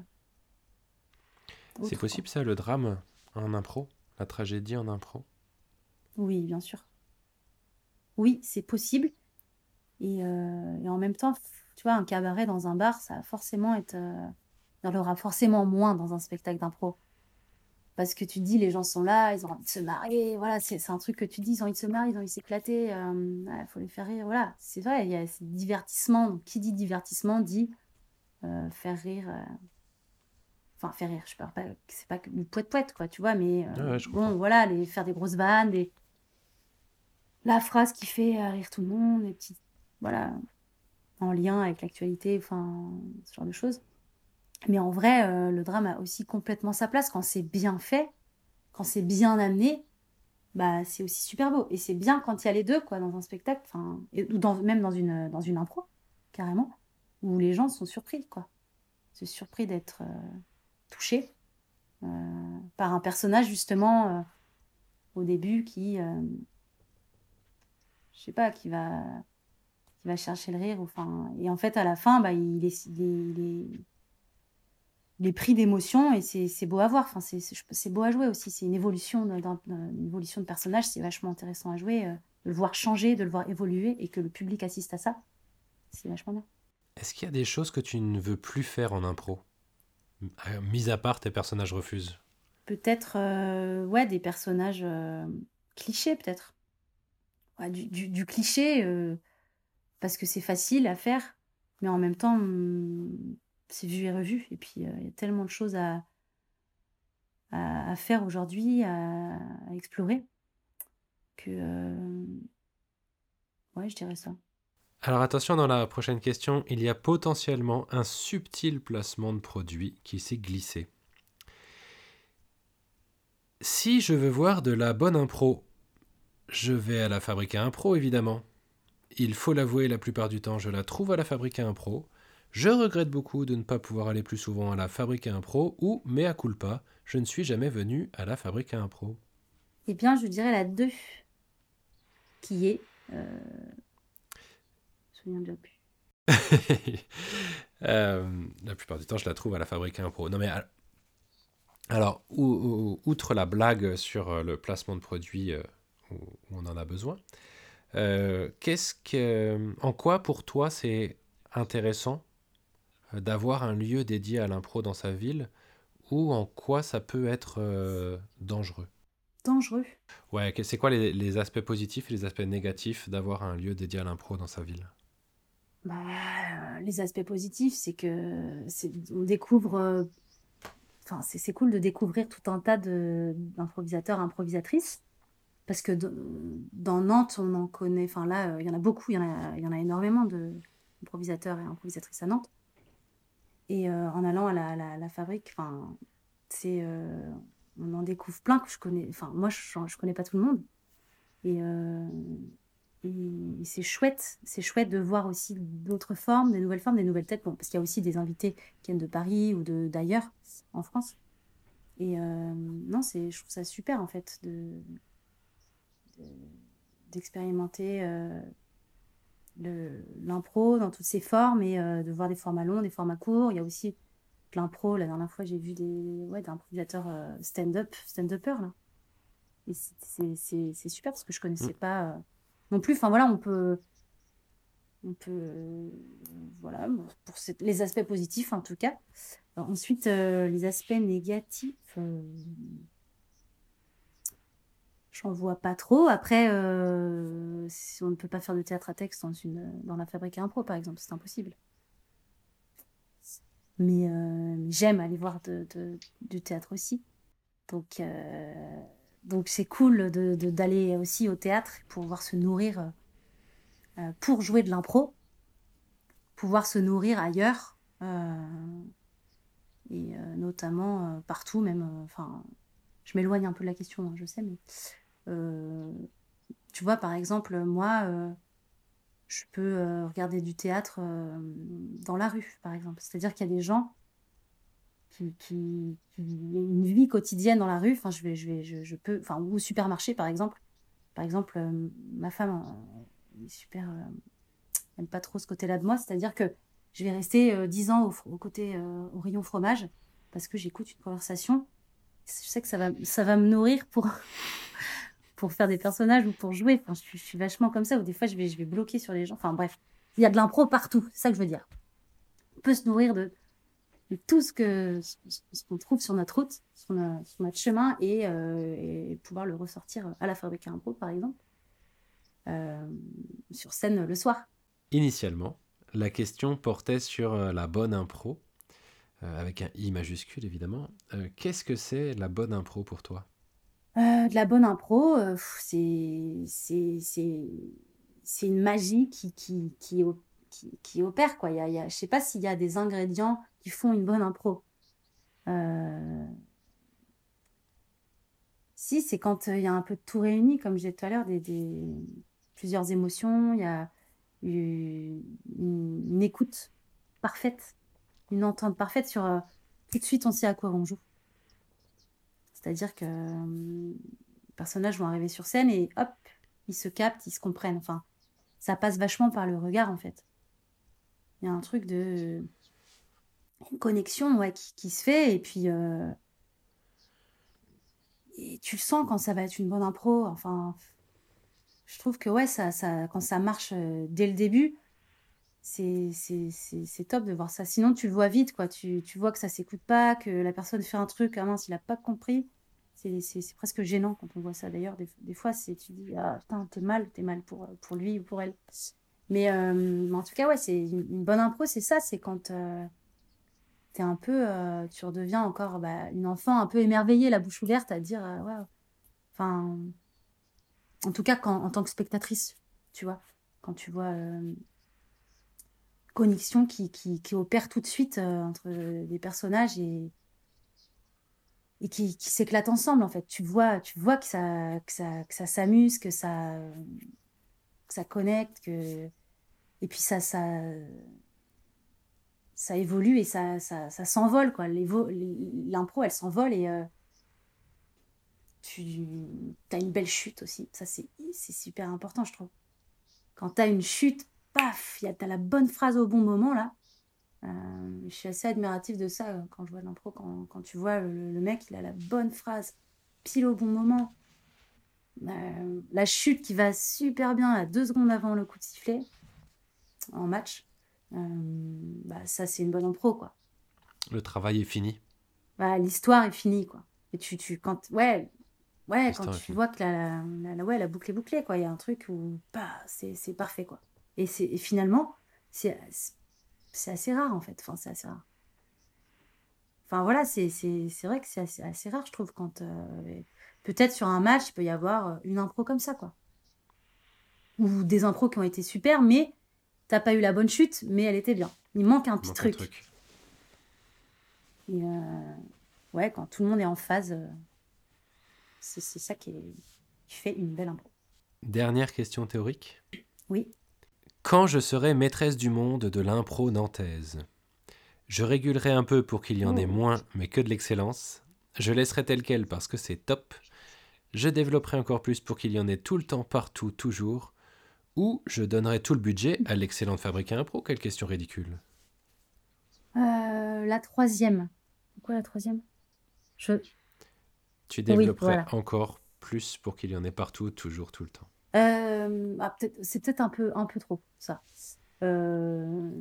Speaker 1: C'est
Speaker 2: quoi.
Speaker 1: possible ça, le drame en impro? La tragédie en impro?
Speaker 2: Oui, bien sûr. Oui, c'est possible. Et, euh, et en même temps, tu vois, un cabaret dans un bar, ça va forcément être. il y en aura forcément moins dans un spectacle d'impro. Parce que tu dis, les gens sont là, ils ont envie de se marrer. Voilà, c'est un truc que tu dis, ils ont envie de se marrer, ils ont envie de s'éclater. Il faut les faire rire. Voilà, c'est vrai, il y a ce divertissement. Donc, qui dit divertissement dit euh, faire rire. euh, Enfin, faire rire, je parle pas, c'est pas du poète-poète, quoi, tu vois, mais euh,
Speaker 1: Ouais,
Speaker 2: bon, voilà, les, faire des grosses vannes, des... la phrase qui fait euh, rire tout le monde, des petites, voilà, en lien avec l'actualité, enfin, ce genre de choses. Mais en vrai, euh, le drame a aussi complètement sa place quand c'est bien fait, quand c'est bien amené, bah c'est aussi super beau. Et c'est bien quand il y a les deux, quoi, dans un spectacle, enfin, ou même dans une, dans une impro, carrément, où les gens sont surpris, quoi. C'est surpris d'être euh, touchés euh, par un personnage, justement, euh, au début, qui, euh, je sais pas, qui va, qui va chercher le rire, enfin, et en fait, à la fin, bah, il il est, il est pris d'émotion et c'est beau à voir. Enfin, c'est beau à jouer aussi. C'est une évolution une évolution de personnage. C'est vachement intéressant à jouer. euh, de le voir changer, de le voir évoluer et que le public assiste à ça. C'est vachement bien.
Speaker 1: Est-ce qu'il y a des choses que tu ne veux plus faire en impro? Euh, Mis à part tes personnages refusent.
Speaker 2: Peut-être, euh, ouais, des personnages euh, clichés, peut-être. Ouais, du, du- du cliché, parce que c'est facile à faire, mais en même temps, hum, c'est vu et revu. Et puis, euh, il y a tellement de choses à, à, faire aujourd'hui, à, à explorer, que. euh, ouais, je dirais ça.
Speaker 1: Alors attention, dans la prochaine question, il y a potentiellement un subtil placement de produit qui s'est glissé. Si je veux voir de la bonne impro, je vais à la fabrique à impro évidemment. Il faut l'avouer, la plupart du temps, je la trouve à la fabrique à impro. Je regrette beaucoup de ne pas pouvoir aller plus souvent à la fabrique à impro ou, mea culpa, je ne suis jamais venu à la fabrique à impro.
Speaker 2: Eh bien, je dirais la 2. qui est. Euh... Je me souviens déjà plus.
Speaker 1: Euh, la plupart du temps, je la trouve à la fabrique impro. Non, mais alors, outre la blague sur euh, le placement de produits euh, où, on en a besoin, qu'est-ce que, en quoi pour toi c'est intéressant d'avoir un lieu dédié à l'impro dans sa ville ou en quoi ça peut être dangereux
Speaker 2: Dangereux?
Speaker 1: Ouais, c'est quoi les, les, aspects positifs et les aspects négatifs d'avoir un lieu dédié à l'impro dans sa ville?
Speaker 2: Bah, euh, les aspects positifs, c'est que on découvre. Euh, enfin, c'est cool de découvrir tout un tas d'improvisateurs, improvisatrices. Parce que dans Nantes, on en connaît. Enfin, là, euh, il y en a beaucoup, il y en a, il y en a énormément d'improvisateurs et improvisatrices à Nantes. Et en allant à la, fabrique, c'est. on en découvre plein que je connais. Enfin, moi, je, je connais pas tout le monde. Et et c'est chouette, c'est chouette de voir aussi d'autres formes, des nouvelles formes, des nouvelles têtes, bon, parce qu'il y a aussi des invités qui viennent de Paris ou d'ailleurs en France. Et euh, non, je trouve ça super en fait de, d'expérimenter euh, l'impro dans toutes ses formes et euh, de voir des formats longs, des formats courts. Il y a aussi l'impro. La dernière fois, j'ai vu des ouais, improvisateurs stand-up, stand-upper là. Et c'est, super parce que je connaissais mm. pas non plus. Enfin voilà, on peut, on peut, voilà, pour les aspects positifs en tout cas. ensuite, euh, les aspects négatifs, euh, j'en vois pas trop. Après, euh, on ne peut pas faire de théâtre à texte dans, une, dans la fabrique à impro, par exemple, c'est impossible. Mais j'aime aller voir du théâtre aussi. Donc, donc c'est cool d'aller aussi au théâtre pour pouvoir se nourrir, euh, euh, pour jouer de l'impro, pouvoir se nourrir ailleurs, euh, et notamment partout, même, je m'éloigne un peu de la question, hein, je sais, mais tu vois, par exemple, moi, je peux regarder du théâtre dans la rue, par exemple. C'est-à-dire qu'il y a des gens qui, qui, une vie quotidienne dans la rue. Enfin, je vais, je vais, je, peux, enfin, ou au supermarché par exemple. Par exemple, euh, ma femme euh, super, euh, pas trop ce côté-là de moi, c'est-à-dire que je vais rester dix ans au, au côté au rayon fromage parce que j'écoute une conversation. Je sais que ça va, ça va me nourrir pour pour faire des personnages ou pour jouer. Je, suis vachement comme ça. Ou des fois, je vais, je bloquer sur les gens. Enfin, bref, il y a de l'impro partout. C'est ça que je veux dire. On peut se nourrir de, tout ce qu'on trouve sur notre route, sur, notre, chemin, euh, et, pouvoir le ressortir à la fabrique à impro, par exemple, euh, sur scène le soir.
Speaker 1: Initialement, la question portait sur euh, la bonne impro, avec un I majuscule évidemment. Qu'est-ce que c'est la bonne impro pour toi?
Speaker 2: De la bonne impro, c'est c'est une magie qui, opère. Quoi. Il y a, je sais pas s'il y a des ingrédients qui font une bonne impro. Euh, si, c'est quand euh, il y a un peu de tout réuni, comme je disais tout à l'heure, plusieurs émotions, il y a une, écoute parfaite, une entente parfaite sur euh, tout de suite on sait à quoi on joue. C'est-à-dire que les personnages vont arriver sur scène et hop, ils se captent, ils se comprennent. Enfin, ça passe vachement par le regard en fait. Il y a un truc de. Une connexion ouais, qui, se fait, et puis. Euh, et tu le sens quand ça va être une bonne impro. Enfin. Je trouve que ouais, ça, ça, quand ça marche euh, dès le début, c'est top de voir ça. Sinon, tu le vois vite, quoi. Tu, tu vois que ça s'écoute pas, que la personne fait un truc, ah mince, il a pas compris. C'est presque gênant quand on voit ça. D'ailleurs, des, des, fois, tu dis, ah putain, t'es mal, t'es mal pour, pour lui ou pour elle. Euh, mais, en tout cas, ouais, c'est une, bonne impro, c'est ça, c'est quand euh, t'es un peu, euh, tu redeviens encore bah, une enfant un peu émerveillée, la bouche ouverte, à dire, ouais, enfin, en tout cas, quand, en tant que spectatrice, tu vois, quand tu vois connexion qui, qui, qui, opère tout de suite entre des personnages et, et qui, qui s'éclatent ensemble, en fait. Tu vois, tu vois que ça, que ça, que ça s'amuse, que ça ça connecte, que... et puis ça, ça, ça évolue et ça, ça, ça s'envole, quoi. L'impro, elle s'envole et euh, tu as une belle chute aussi. Ça, c'est super important, je trouve. Quand tu as une chute, paf, tu as la bonne phrase au bon moment, là. Euh, je suis assez admiratif de ça euh, quand je vois l'impro, quand, quand, tu vois le, mec, il a la bonne phrase, pile au bon moment. Euh, la chute qui va super bien à deux secondes avant le coup de sifflet en match, bah, ça c'est une bonne impro quoi.
Speaker 1: Le travail est fini.
Speaker 2: Bah, L'histoire est finie quoi. Et tu, tu quand ouais ouais quand tu vois que la, la, ouais, la boucle est bouclée quoi, il y a un truc où bah, c'est parfait quoi. Et, et finalement c'est c'est assez rare en fait. Enfin, c'est assez rare. Enfin voilà, c'est vrai que c'est assez, assez, rare, je trouve, quand. Euh, peut-être sur un match, il peut y avoir euh, une impro comme ça, quoi. Ou des impros qui ont été super, mais t'as pas eu la bonne chute, mais elle était bien. Il manque un petit truc. Et euh, ouais, quand tout le monde est en phase, c'est ça qui, est, qui fait une belle impro.
Speaker 1: Dernière question théorique?
Speaker 2: Oui.
Speaker 1: Quand je serai maîtresse du monde de l'impro nantaise, je régulerai un peu pour qu'il y en ait moins, mais que de l'excellence. Je laisserai tel quel parce que c'est top. Je développerai encore plus pour qu'il y en ait tout le temps, partout, toujours. Ou je donnerai tout le budget à l'excellente fabrique à impro. Quelle question ridicule.
Speaker 2: Euh, la troisième. Pourquoi la troisième? Je...
Speaker 1: Tu développerais encore plus pour qu'il y en ait partout, toujours, tout le temps.
Speaker 2: Euh, ah, c'est peut-être un peu, un peu trop, ça. Euh,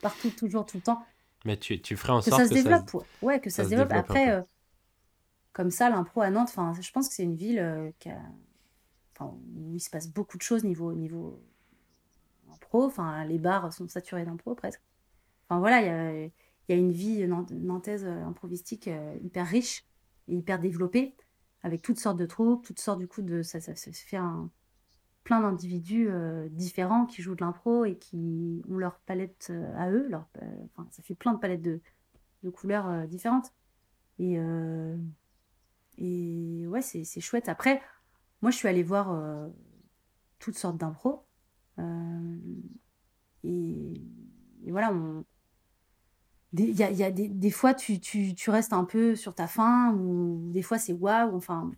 Speaker 2: partout, toujours, tout le temps.
Speaker 1: Mais tu, tu ferais en
Speaker 2: que
Speaker 1: sorte
Speaker 2: ça se développe. Ouais, que ça, se développe. Après, euh, comme ça, l'impro à Nantes, je pense que c'est une ville qui où il se passe beaucoup de choses niveau, niveau impro. Enfin, les bars sont saturés d'impro presque. Enfin voilà, il y a, y a, une vie nantaise improvistique hyper riche et hyper développée avec toutes sortes de troupes, toutes sortes du coup de ça, ça, se fait plein d'individus euh, différents qui jouent de l'impro et qui ont leur palette euh, à eux, leur, euh, ça fait plein de palettes de, de couleurs différentes. Et, et ouais, c'est, chouette. Après, moi, je suis allée voir toutes sortes d'impro. Et, voilà, il y a, y a des, des, fois, tu, tu, tu, restes un peu sur ta faim, ou des fois, c'est waouh, enfin.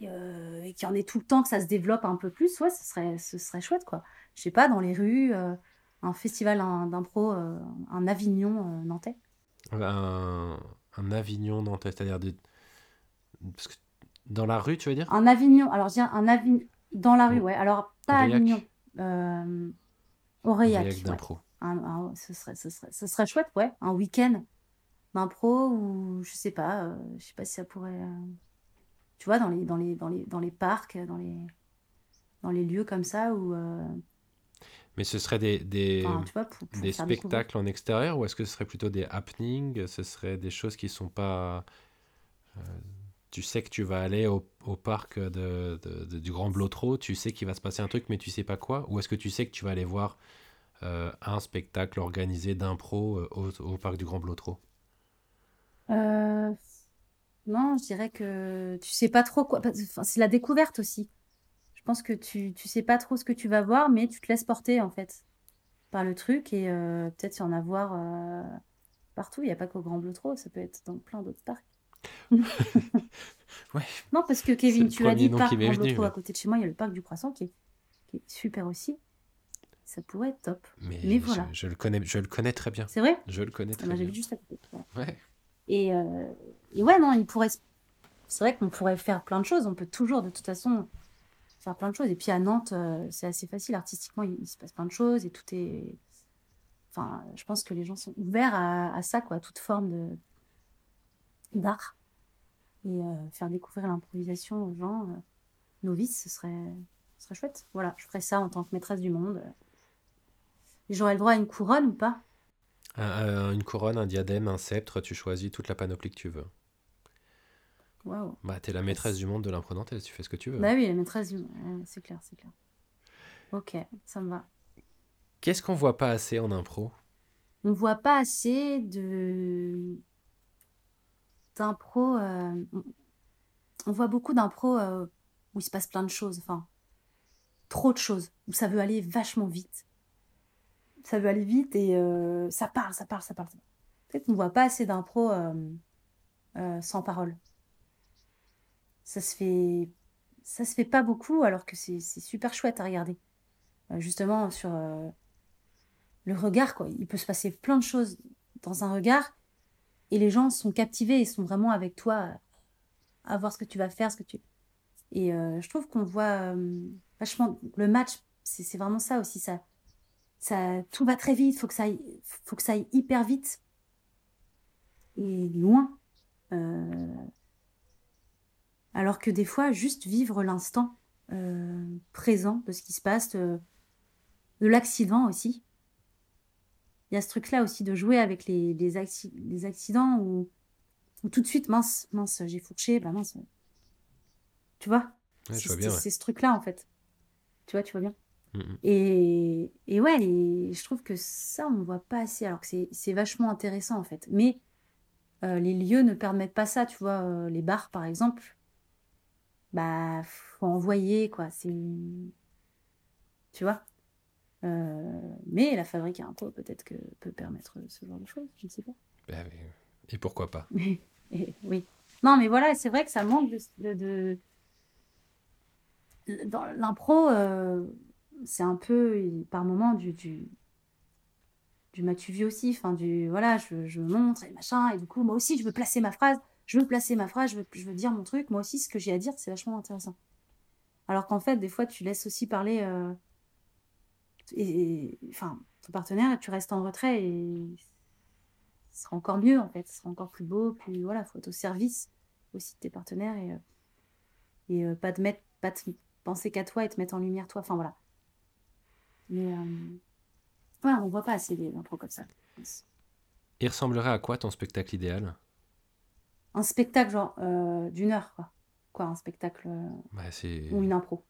Speaker 2: Et, euh, et qu'il y en ait tout le temps, que ça se développe un peu plus, ouais, ce serait, ce serait chouette, quoi. Je sais pas, dans les rues, euh, un festival d'impro, euh, un Avignon nantais.
Speaker 1: Un, un, Avignon nantais, c'est-à-dire des... Parce que dans la rue, tu veux dire?
Speaker 2: Un Avignon, alors je dis un Avignon, dans la rue, ouais, alors pas Avignon. Euh, Aurillac. d'impro ce, serait, ce, serait, ce serait chouette, ouais, un week-end d'impro ou je sais pas, euh, je sais pas si ça pourrait. Euh, tu vois, dans les, dans, les, dans, les, dans les parcs, dans les, dans les lieux comme ça où. Euh,
Speaker 1: Mais ce serait des, des, des spectacles en extérieur ou est-ce que ce serait plutôt des happenings Ce serait des choses qui sont pas. tu sais que tu vas aller au, au parc de, de, du Grand Blotreau, tu sais qu'il va se passer un truc, mais tu sais pas quoi Ou est-ce que tu sais que tu vas aller voir euh, un spectacle organisé d'impro euh, au, Parc du Grand Blotreau
Speaker 2: euh, Non, je dirais que tu sais pas trop quoi. c'est la découverte aussi. Je pense que tu, tu sais pas trop ce que tu vas voir, mais tu te laisses porter en fait par le truc et peut-être y en avoir partout. Il n'y a pas qu'au Grand Blotreau, ça peut être dans plein d'autres parcs.
Speaker 1: ouais.
Speaker 2: Non, parce que Kevin, tu as dit parc Grand Blotreau à côté de chez moi, il y a le parc du Croissant qui est super aussi ça pourrait être top.
Speaker 1: Mais, voilà. Je, le connais, je le connais très bien.
Speaker 2: C'est vrai
Speaker 1: Je le connais
Speaker 2: ah
Speaker 1: très
Speaker 2: bah,
Speaker 1: bien.
Speaker 2: Juste à côté.
Speaker 1: Ouais.
Speaker 2: Et, euh, et, ouais, non, il pourrait. C'est vrai qu'on pourrait faire plein de choses. On peut toujours, de toute façon, faire plein de choses. Et puis à Nantes, euh, c'est assez facile. Artistiquement, il, se passe plein de choses et tout est. Enfin, je pense que les gens sont ouverts à, ça, quoi, à toute forme de d'art. Et euh, faire découvrir l'improvisation aux gens novices, ce serait, ce serait chouette. Voilà, je ferais ça en tant que maîtresse du monde. J'aurais le droit à une couronne ou pas?
Speaker 1: Une couronne, un diadème, un sceptre, tu choisis toute la panoplie que tu veux.
Speaker 2: Waouh.
Speaker 1: Bah, t'es la maîtresse du monde de l'imprenantesse, tu fais ce que tu veux.
Speaker 2: Bah oui, la maîtresse du monde, c'est clair, c'est clair. Ok, ça me va.
Speaker 1: Qu'est-ce qu'on voit pas assez en impro?
Speaker 2: On voit pas assez de d'impro. Euh, on voit beaucoup d'impro euh, où il se passe plein de choses, enfin, trop de choses, où ça veut aller vachement vite ça veut aller vite et euh, ça parle, ça parle, ça parle. Peut-être qu'on voit pas assez d'impro euh, euh, sans parole. ça se fait, ça se fait pas beaucoup, alors que c'est super chouette à regarder. Justement, sur le regard, quoi. Il peut se passer plein de choses dans un regard, et les gens sont captivés et sont vraiment avec toi à voir ce que tu vas faire, ce que tu. Et je trouve qu'on voit vachement le match, c'est vraiment ça aussi. Ça, ça, tout va très vite. Faut que ça, aille, faut que ça aille hyper vite et loin. Euh, alors que des fois, juste vivre l'instant euh, présent de ce qui se passe, de, de l'accident aussi. Il y a ce truc-là aussi de jouer avec les, les, acci- les accidents où, où tout de suite, mince, mince, j'ai fourché, bah mince. Tu vois?
Speaker 1: Ouais, ouais.
Speaker 2: c'est ce truc-là en fait. Tu vois, tu vois bien.
Speaker 1: Mhm.
Speaker 2: Et, et ouais, et je trouve que ça, on ne voit pas assez, alors que c'est vachement intéressant en fait. Mais euh, les lieux ne permettent pas ça, tu vois. euh, les bars, par exemple, bah, faut envoyer, quoi. C'est. Tu vois. Euh, mais la fabrique à impôt, peut-être que peut permettre ce genre de choses, je ne sais pas.
Speaker 1: Bah. Et pourquoi pas?
Speaker 2: Et- oui. Non, mais voilà, c'est vrai que ça manque de. de, de- Dans l'impro, c'est un peu, par moment, du. du du m'as-tu vu aussi, enfin du voilà, je, je montre et machin, et du coup moi aussi je veux placer ma phrase, je veux placer ma phrase, je veux, dire mon truc, moi aussi ce que j'ai à dire c'est vachement intéressant. Alors qu'en fait des fois tu laisses aussi parler euh, et, et- enfin ton partenaire et tu restes en retrait et ce sera encore mieux en fait, ce sera encore plus beau, plus voilà, faut être au service aussi de tes partenaires et, euh, et euh, pas te mettre, pas te penser qu'à toi et te mettre en lumière toi, enfin voilà. Mais euh, ouais, on voit pas assez des impros comme ça.
Speaker 1: Il ressemblerait à quoi ton spectacle idéal?
Speaker 2: Un spectacle genre euh, d'une heure quoi. Quoi, un spectacle euh,
Speaker 1: bah,
Speaker 2: ou une impro.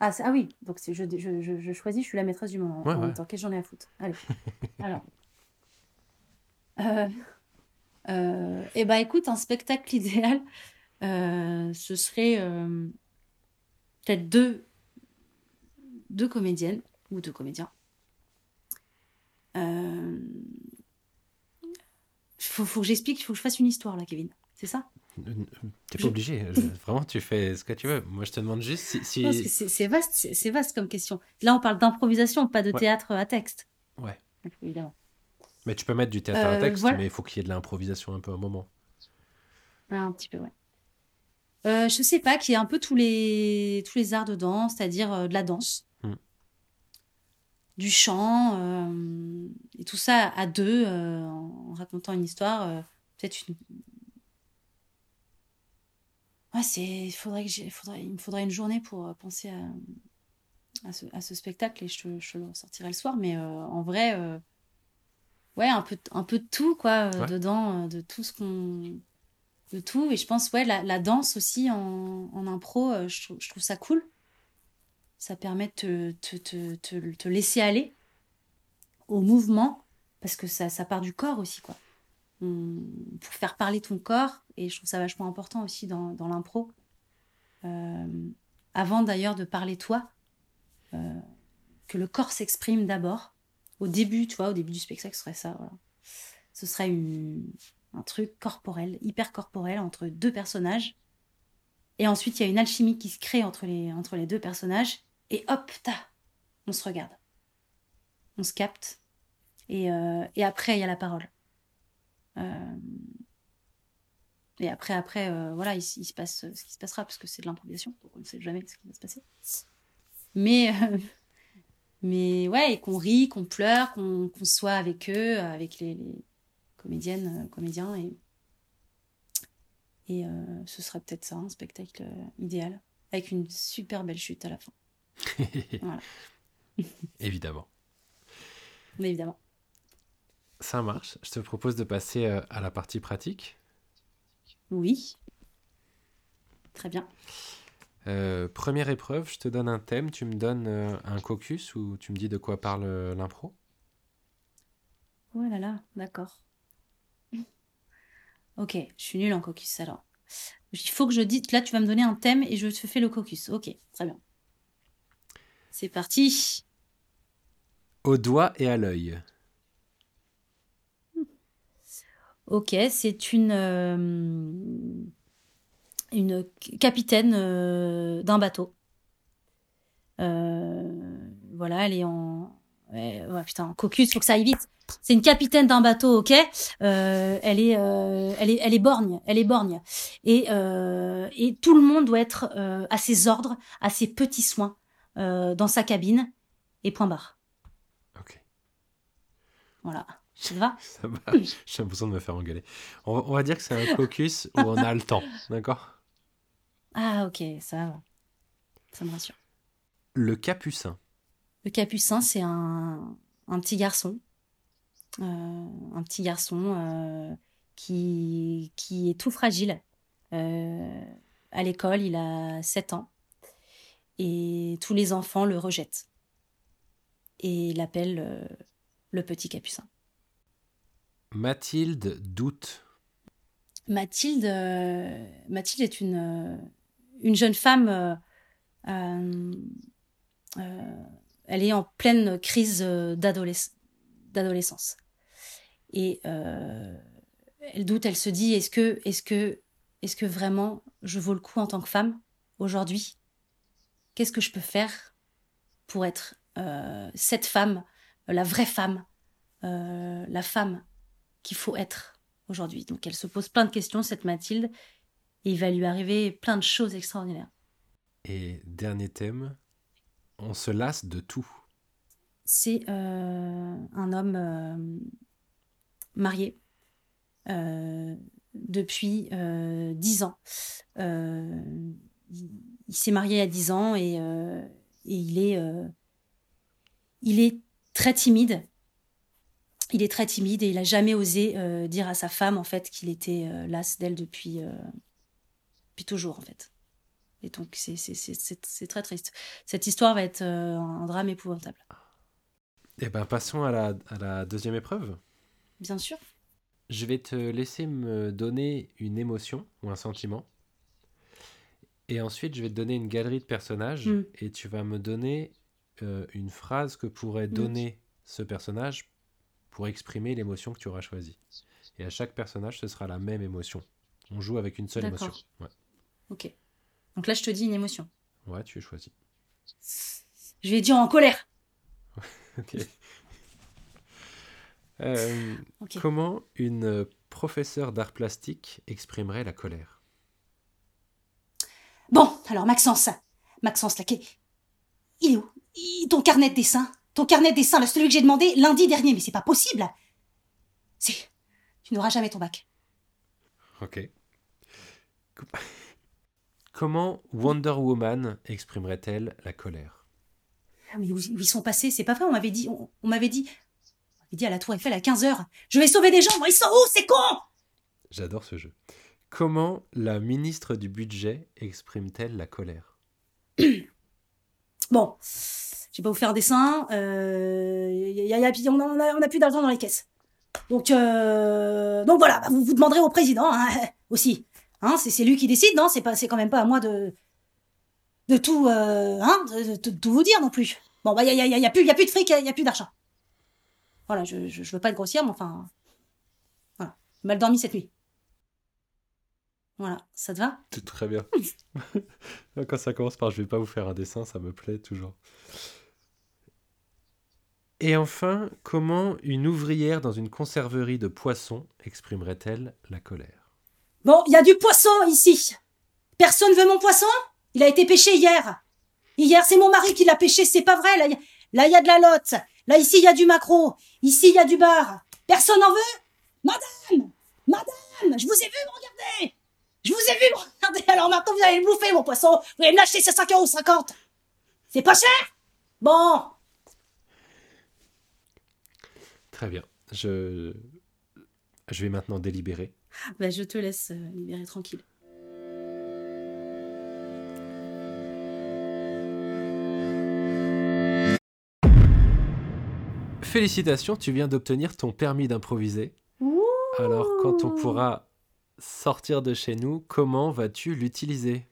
Speaker 2: Ah, ah oui, donc je, je, je, je choisis, je suis la maîtresse du moment
Speaker 1: Ouais,
Speaker 2: en
Speaker 1: ouais.
Speaker 2: même temps. Qu'est-ce que j'en ai à foutre? Allez. Alors. Euh, euh, eh ben écoute, un spectacle idéal, euh, ce serait peut-être deux, deux comédiennes ou deux comédiens. Euh, faut, faut que j'explique, il faut que je fasse une histoire là, Kevin. C'est ça?
Speaker 1: T'es pas obligé. je- Vraiment, tu fais ce que tu veux. Moi, je te demande juste si...
Speaker 2: c'est vaste, c'est vaste comme question. Là, on parle d'improvisation, pas de
Speaker 1: Ouais.
Speaker 2: théâtre à texte.
Speaker 1: Ouais.
Speaker 2: Évidemment.
Speaker 1: Mais tu peux mettre du théâtre à
Speaker 2: Euh,
Speaker 1: texte,
Speaker 2: voilà.
Speaker 1: mais il faut qu'il y ait de l'improvisation un peu à un moment.
Speaker 2: Ouais, un petit peu, ouais. Euh, je sais pas, qu'il y ait un peu tous les, tous les arts dedans, c'est-à-dire euh, de la danse. Du chant, euh, et tout ça à deux, euh, en racontant une histoire, euh, peut-être une... Ouais, c'est... Il faudrait que j'ai... faudrait... Il me faudrait une journée pour penser à, à, ce, à ce spectacle, et je le sortirai le soir, mais en vrai, ouais, un peu, un peu de tout, quoi,
Speaker 1: Ouais.
Speaker 2: dedans, de tout ce qu'on de tout. Et je pense, ouais, la, la danse aussi en, en impro, je trouve ça cool. Ça permet de te, te, te, te- laisser aller au mouvement, parce que ça, ça part du corps aussi, quoi. Pour faire parler ton corps, et je trouve ça vachement important aussi dans, dans l'impro. Euh, avant d'ailleurs de parler toi, euh, que le corps s'exprime d'abord. Au début, tu vois, au début du spectacle, ce serait ça, voilà. Ce serait une, un truc corporel, hyper corporel entre deux personnages. Et ensuite, il y a une alchimie qui se crée entre les, entre les deux personnages. Et hop, ta, on se regarde. On se capte. Et, euh, et après, il y a la parole. Euh, et après, après, euh, voilà, il, se passe ce qui se passera, parce que c'est de l'improvisation, donc on ne sait jamais ce qui va se passer. Mais, mais ouais, et qu'on rit, qu'on pleure, qu'on qu'on soit avec eux, avec les, comédiennes, comédiens, et, et ce sera peut-être ça, un spectacle idéal, avec une super belle chute à la fin, Voilà.
Speaker 1: Évidemment.
Speaker 2: évidemment.
Speaker 1: Ça marche. Je te propose de passer euh, à la partie pratique.
Speaker 2: Oui. Très bien.
Speaker 1: Euh, première épreuve, je te donne un thème, tu me donnes euh, un caucus ou tu me dis de quoi parle l'impro?
Speaker 2: Oh là là, d'accord. Ok, je suis nulle en caucus alors. Il faut que je dise, là tu vas me donner un thème et je te fais le caucus. Ok, très bien. C'est parti.
Speaker 1: Au doigt et à l'œil.
Speaker 2: Ok, c'est une, euh, une capitaine euh, d'un bateau. Euh, voilà, elle est en. Ouais, ouais, putain, caucus, faut que ça aille vite. C'est une capitaine d'un bateau, ok. Elle est, elle est, elle est borgne, elle est borgne. Et et tout le monde doit être à ses ordres, à ses petits soins euh, dans sa cabine. Et point barre.
Speaker 1: Ok.
Speaker 2: Voilà. Ça te va
Speaker 1: Ça va. J'ai l'impression de me faire engueuler. On va, on va dire que c'est un caucus où on a le temps, d'accord?
Speaker 2: Ah, ok, ça va. Ça me rassure.
Speaker 1: Le capucin.
Speaker 2: Le capucin, c'est un, un petit garçon. Euh, un petit garçon euh, qui, qui est tout fragile. Euh, à l'école, il a 7 ans. Et tous les enfants le rejettent. Et l'appellent euh, le petit capucin.
Speaker 1: Mathilde doute.
Speaker 2: Mathilde, euh, Mathilde est une, euh, une jeune femme. elle est en pleine crise d'adolesc- d'adolescence. Et elle doute, elle se dit est-ce que, est-ce que, est-ce que vraiment je vaux le coup en tant que femme aujourd'hui? Qu'est-ce que je peux faire pour être euh, cette femme, la vraie femme, euh, la femme qu'il faut être aujourd'hui. Donc elle se pose plein de questions, cette Mathilde, et il va lui arriver plein de choses extraordinaires.
Speaker 1: Et dernier thème, on se lasse de tout.
Speaker 2: C'est euh, un homme marié depuis 10 ans. Il il s'est marié à 10 ans et, euh, et il, est, euh, il est très timide. Il est très timide et il a jamais osé euh, dire à sa femme en fait qu'il était las d'elle depuis, depuis toujours en fait. Et donc c'est c'est- c'est- c'est- c'est très triste. Cette histoire va être un drame épouvantable.
Speaker 1: Eh ben, passons à la, à la deuxième épreuve.
Speaker 2: Bien sûr.
Speaker 1: Je vais te laisser me donner une émotion ou un sentiment. Et ensuite, je vais te donner une galerie de personnages.
Speaker 2: Mm.
Speaker 1: Et tu vas me donner euh, une phrase que pourrait
Speaker 2: Mm.
Speaker 1: donner ce personnage pour exprimer l'émotion que tu auras choisie. Et à chaque personnage, ce sera la même émotion. On joue avec une seule émotion. Ouais.
Speaker 2: Ok. Donc là, je te dis une émotion.
Speaker 1: ouais, tu es choisi.
Speaker 2: Je vais dire en colère.
Speaker 1: Ok. Euh,
Speaker 2: Ok.
Speaker 1: Comment une professeure d'art plastique exprimerait la colère?
Speaker 2: Bon, alors Maxence. Maxence, là, qu'est- il est où? Il- Ton carnet de dessin Ton carnet de dessin, là, celui que j'ai demandé lundi dernier, mais c'est pas possible. C'est... Tu n'auras jamais ton bac.
Speaker 1: Ok. Com- Comment Wonder Woman exprimerait-elle la colère?
Speaker 2: Ah, mais où, où ils sont passés C'est pas vrai, on m'avait dit... On, on m'avait dit... On m'avait dit à la Tour Eiffel à 15h. Je vais sauver des gens, ils sont où C'est con
Speaker 1: J'adore ce jeu. Comment la ministre du budget exprime-t-elle la colère
Speaker 2: Bon, je vais pas vous faire un dessin. Euh, y a- y a- on, a, on a- plus d'argent dans les caisses. Donc, euh, donc voilà, bah, vous vous demanderez au président hein, aussi. Hein, c'est lui qui décide, non C'est pas, c'est quand même pas à moi de de tout, euh, hein, de, tout vous dire non plus. Bon, bah a, y a, y a- y a plus, y a plus de fric, a, y a plus d'argent. Voilà, je, je, je veux pas être grossière, mais enfin, voilà, mal dormi cette nuit. Voilà, ça te va?
Speaker 1: C'est très bien. Quand ça commence par je vais pas vous faire un dessin, ça me plaît toujours. Et enfin, comment une ouvrière dans une conserverie de poissons exprimerait-elle la colère?
Speaker 2: Bon, il y a du poisson ici. Personne veut mon poisson? Il a été pêché hier. Hier, c'est mon mari qui l'a pêché, c'est pas vrai. Là, il y a- y de la lotte. Là, ici, il y a du maquereau. Ici, il y a du bar. Personne en veut? Madame Madame Je vous ai vu me regarder Je vous ai vu me regarder. Alors maintenant, vous allez le bouffer, mon poisson. Vous allez me l'acheter, c'est 5,50€. C'est pas cher? Bon.
Speaker 1: Très bien. Je, je vais maintenant délibérer.
Speaker 2: Ben, je te laisse euh, libérer tranquille.
Speaker 1: Félicitations, tu viens d'obtenir ton permis d'improviser. Alors, quand on pourra sortir de chez nous, comment vas-tu l'utiliser?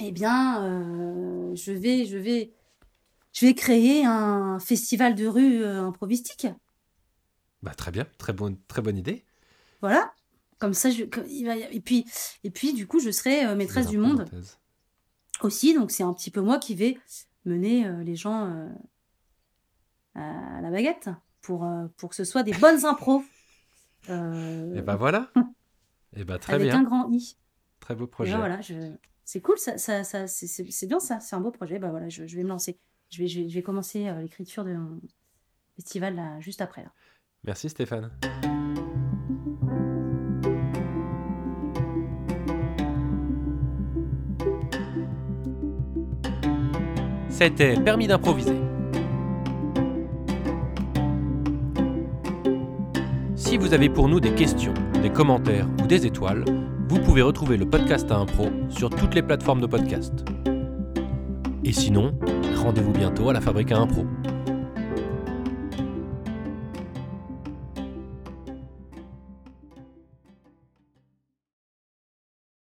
Speaker 2: Eh bien, euh, je vais, je vais, je vais créer un festival de rue euh, improvistique.
Speaker 1: Bah très bien, très bonne, très bonne idée.
Speaker 2: Voilà. Comme ça, je, comme- et puis, et puis du coup, je serai euh, maîtresse du monde aussi. Donc c'est un petit peu moi qui vais mener euh, les gens à la baguette pour, pour que ce soit des bonnes impros.
Speaker 1: Et bah voilà. Et bah très
Speaker 2: avec
Speaker 1: bien.
Speaker 2: un grand i.
Speaker 1: Très beau
Speaker 2: Et
Speaker 1: projet.
Speaker 2: ben voilà, je... c'est cool, ça, ça, ça, c'est- bien ça, c'est un beau projet. Bah voilà, je, je vais me lancer. Je vais, je vais, commencer euh, l'écriture de mon festival là, juste après. Là.
Speaker 1: Merci Stéphane. C'était Permis d'improviser. Si vous avez pour nous des questions, des commentaires ou des étoiles, vous pouvez retrouver le podcast à impro sur toutes les plateformes de podcast. Et sinon, rendez-vous bientôt à la Fabrique à Impro.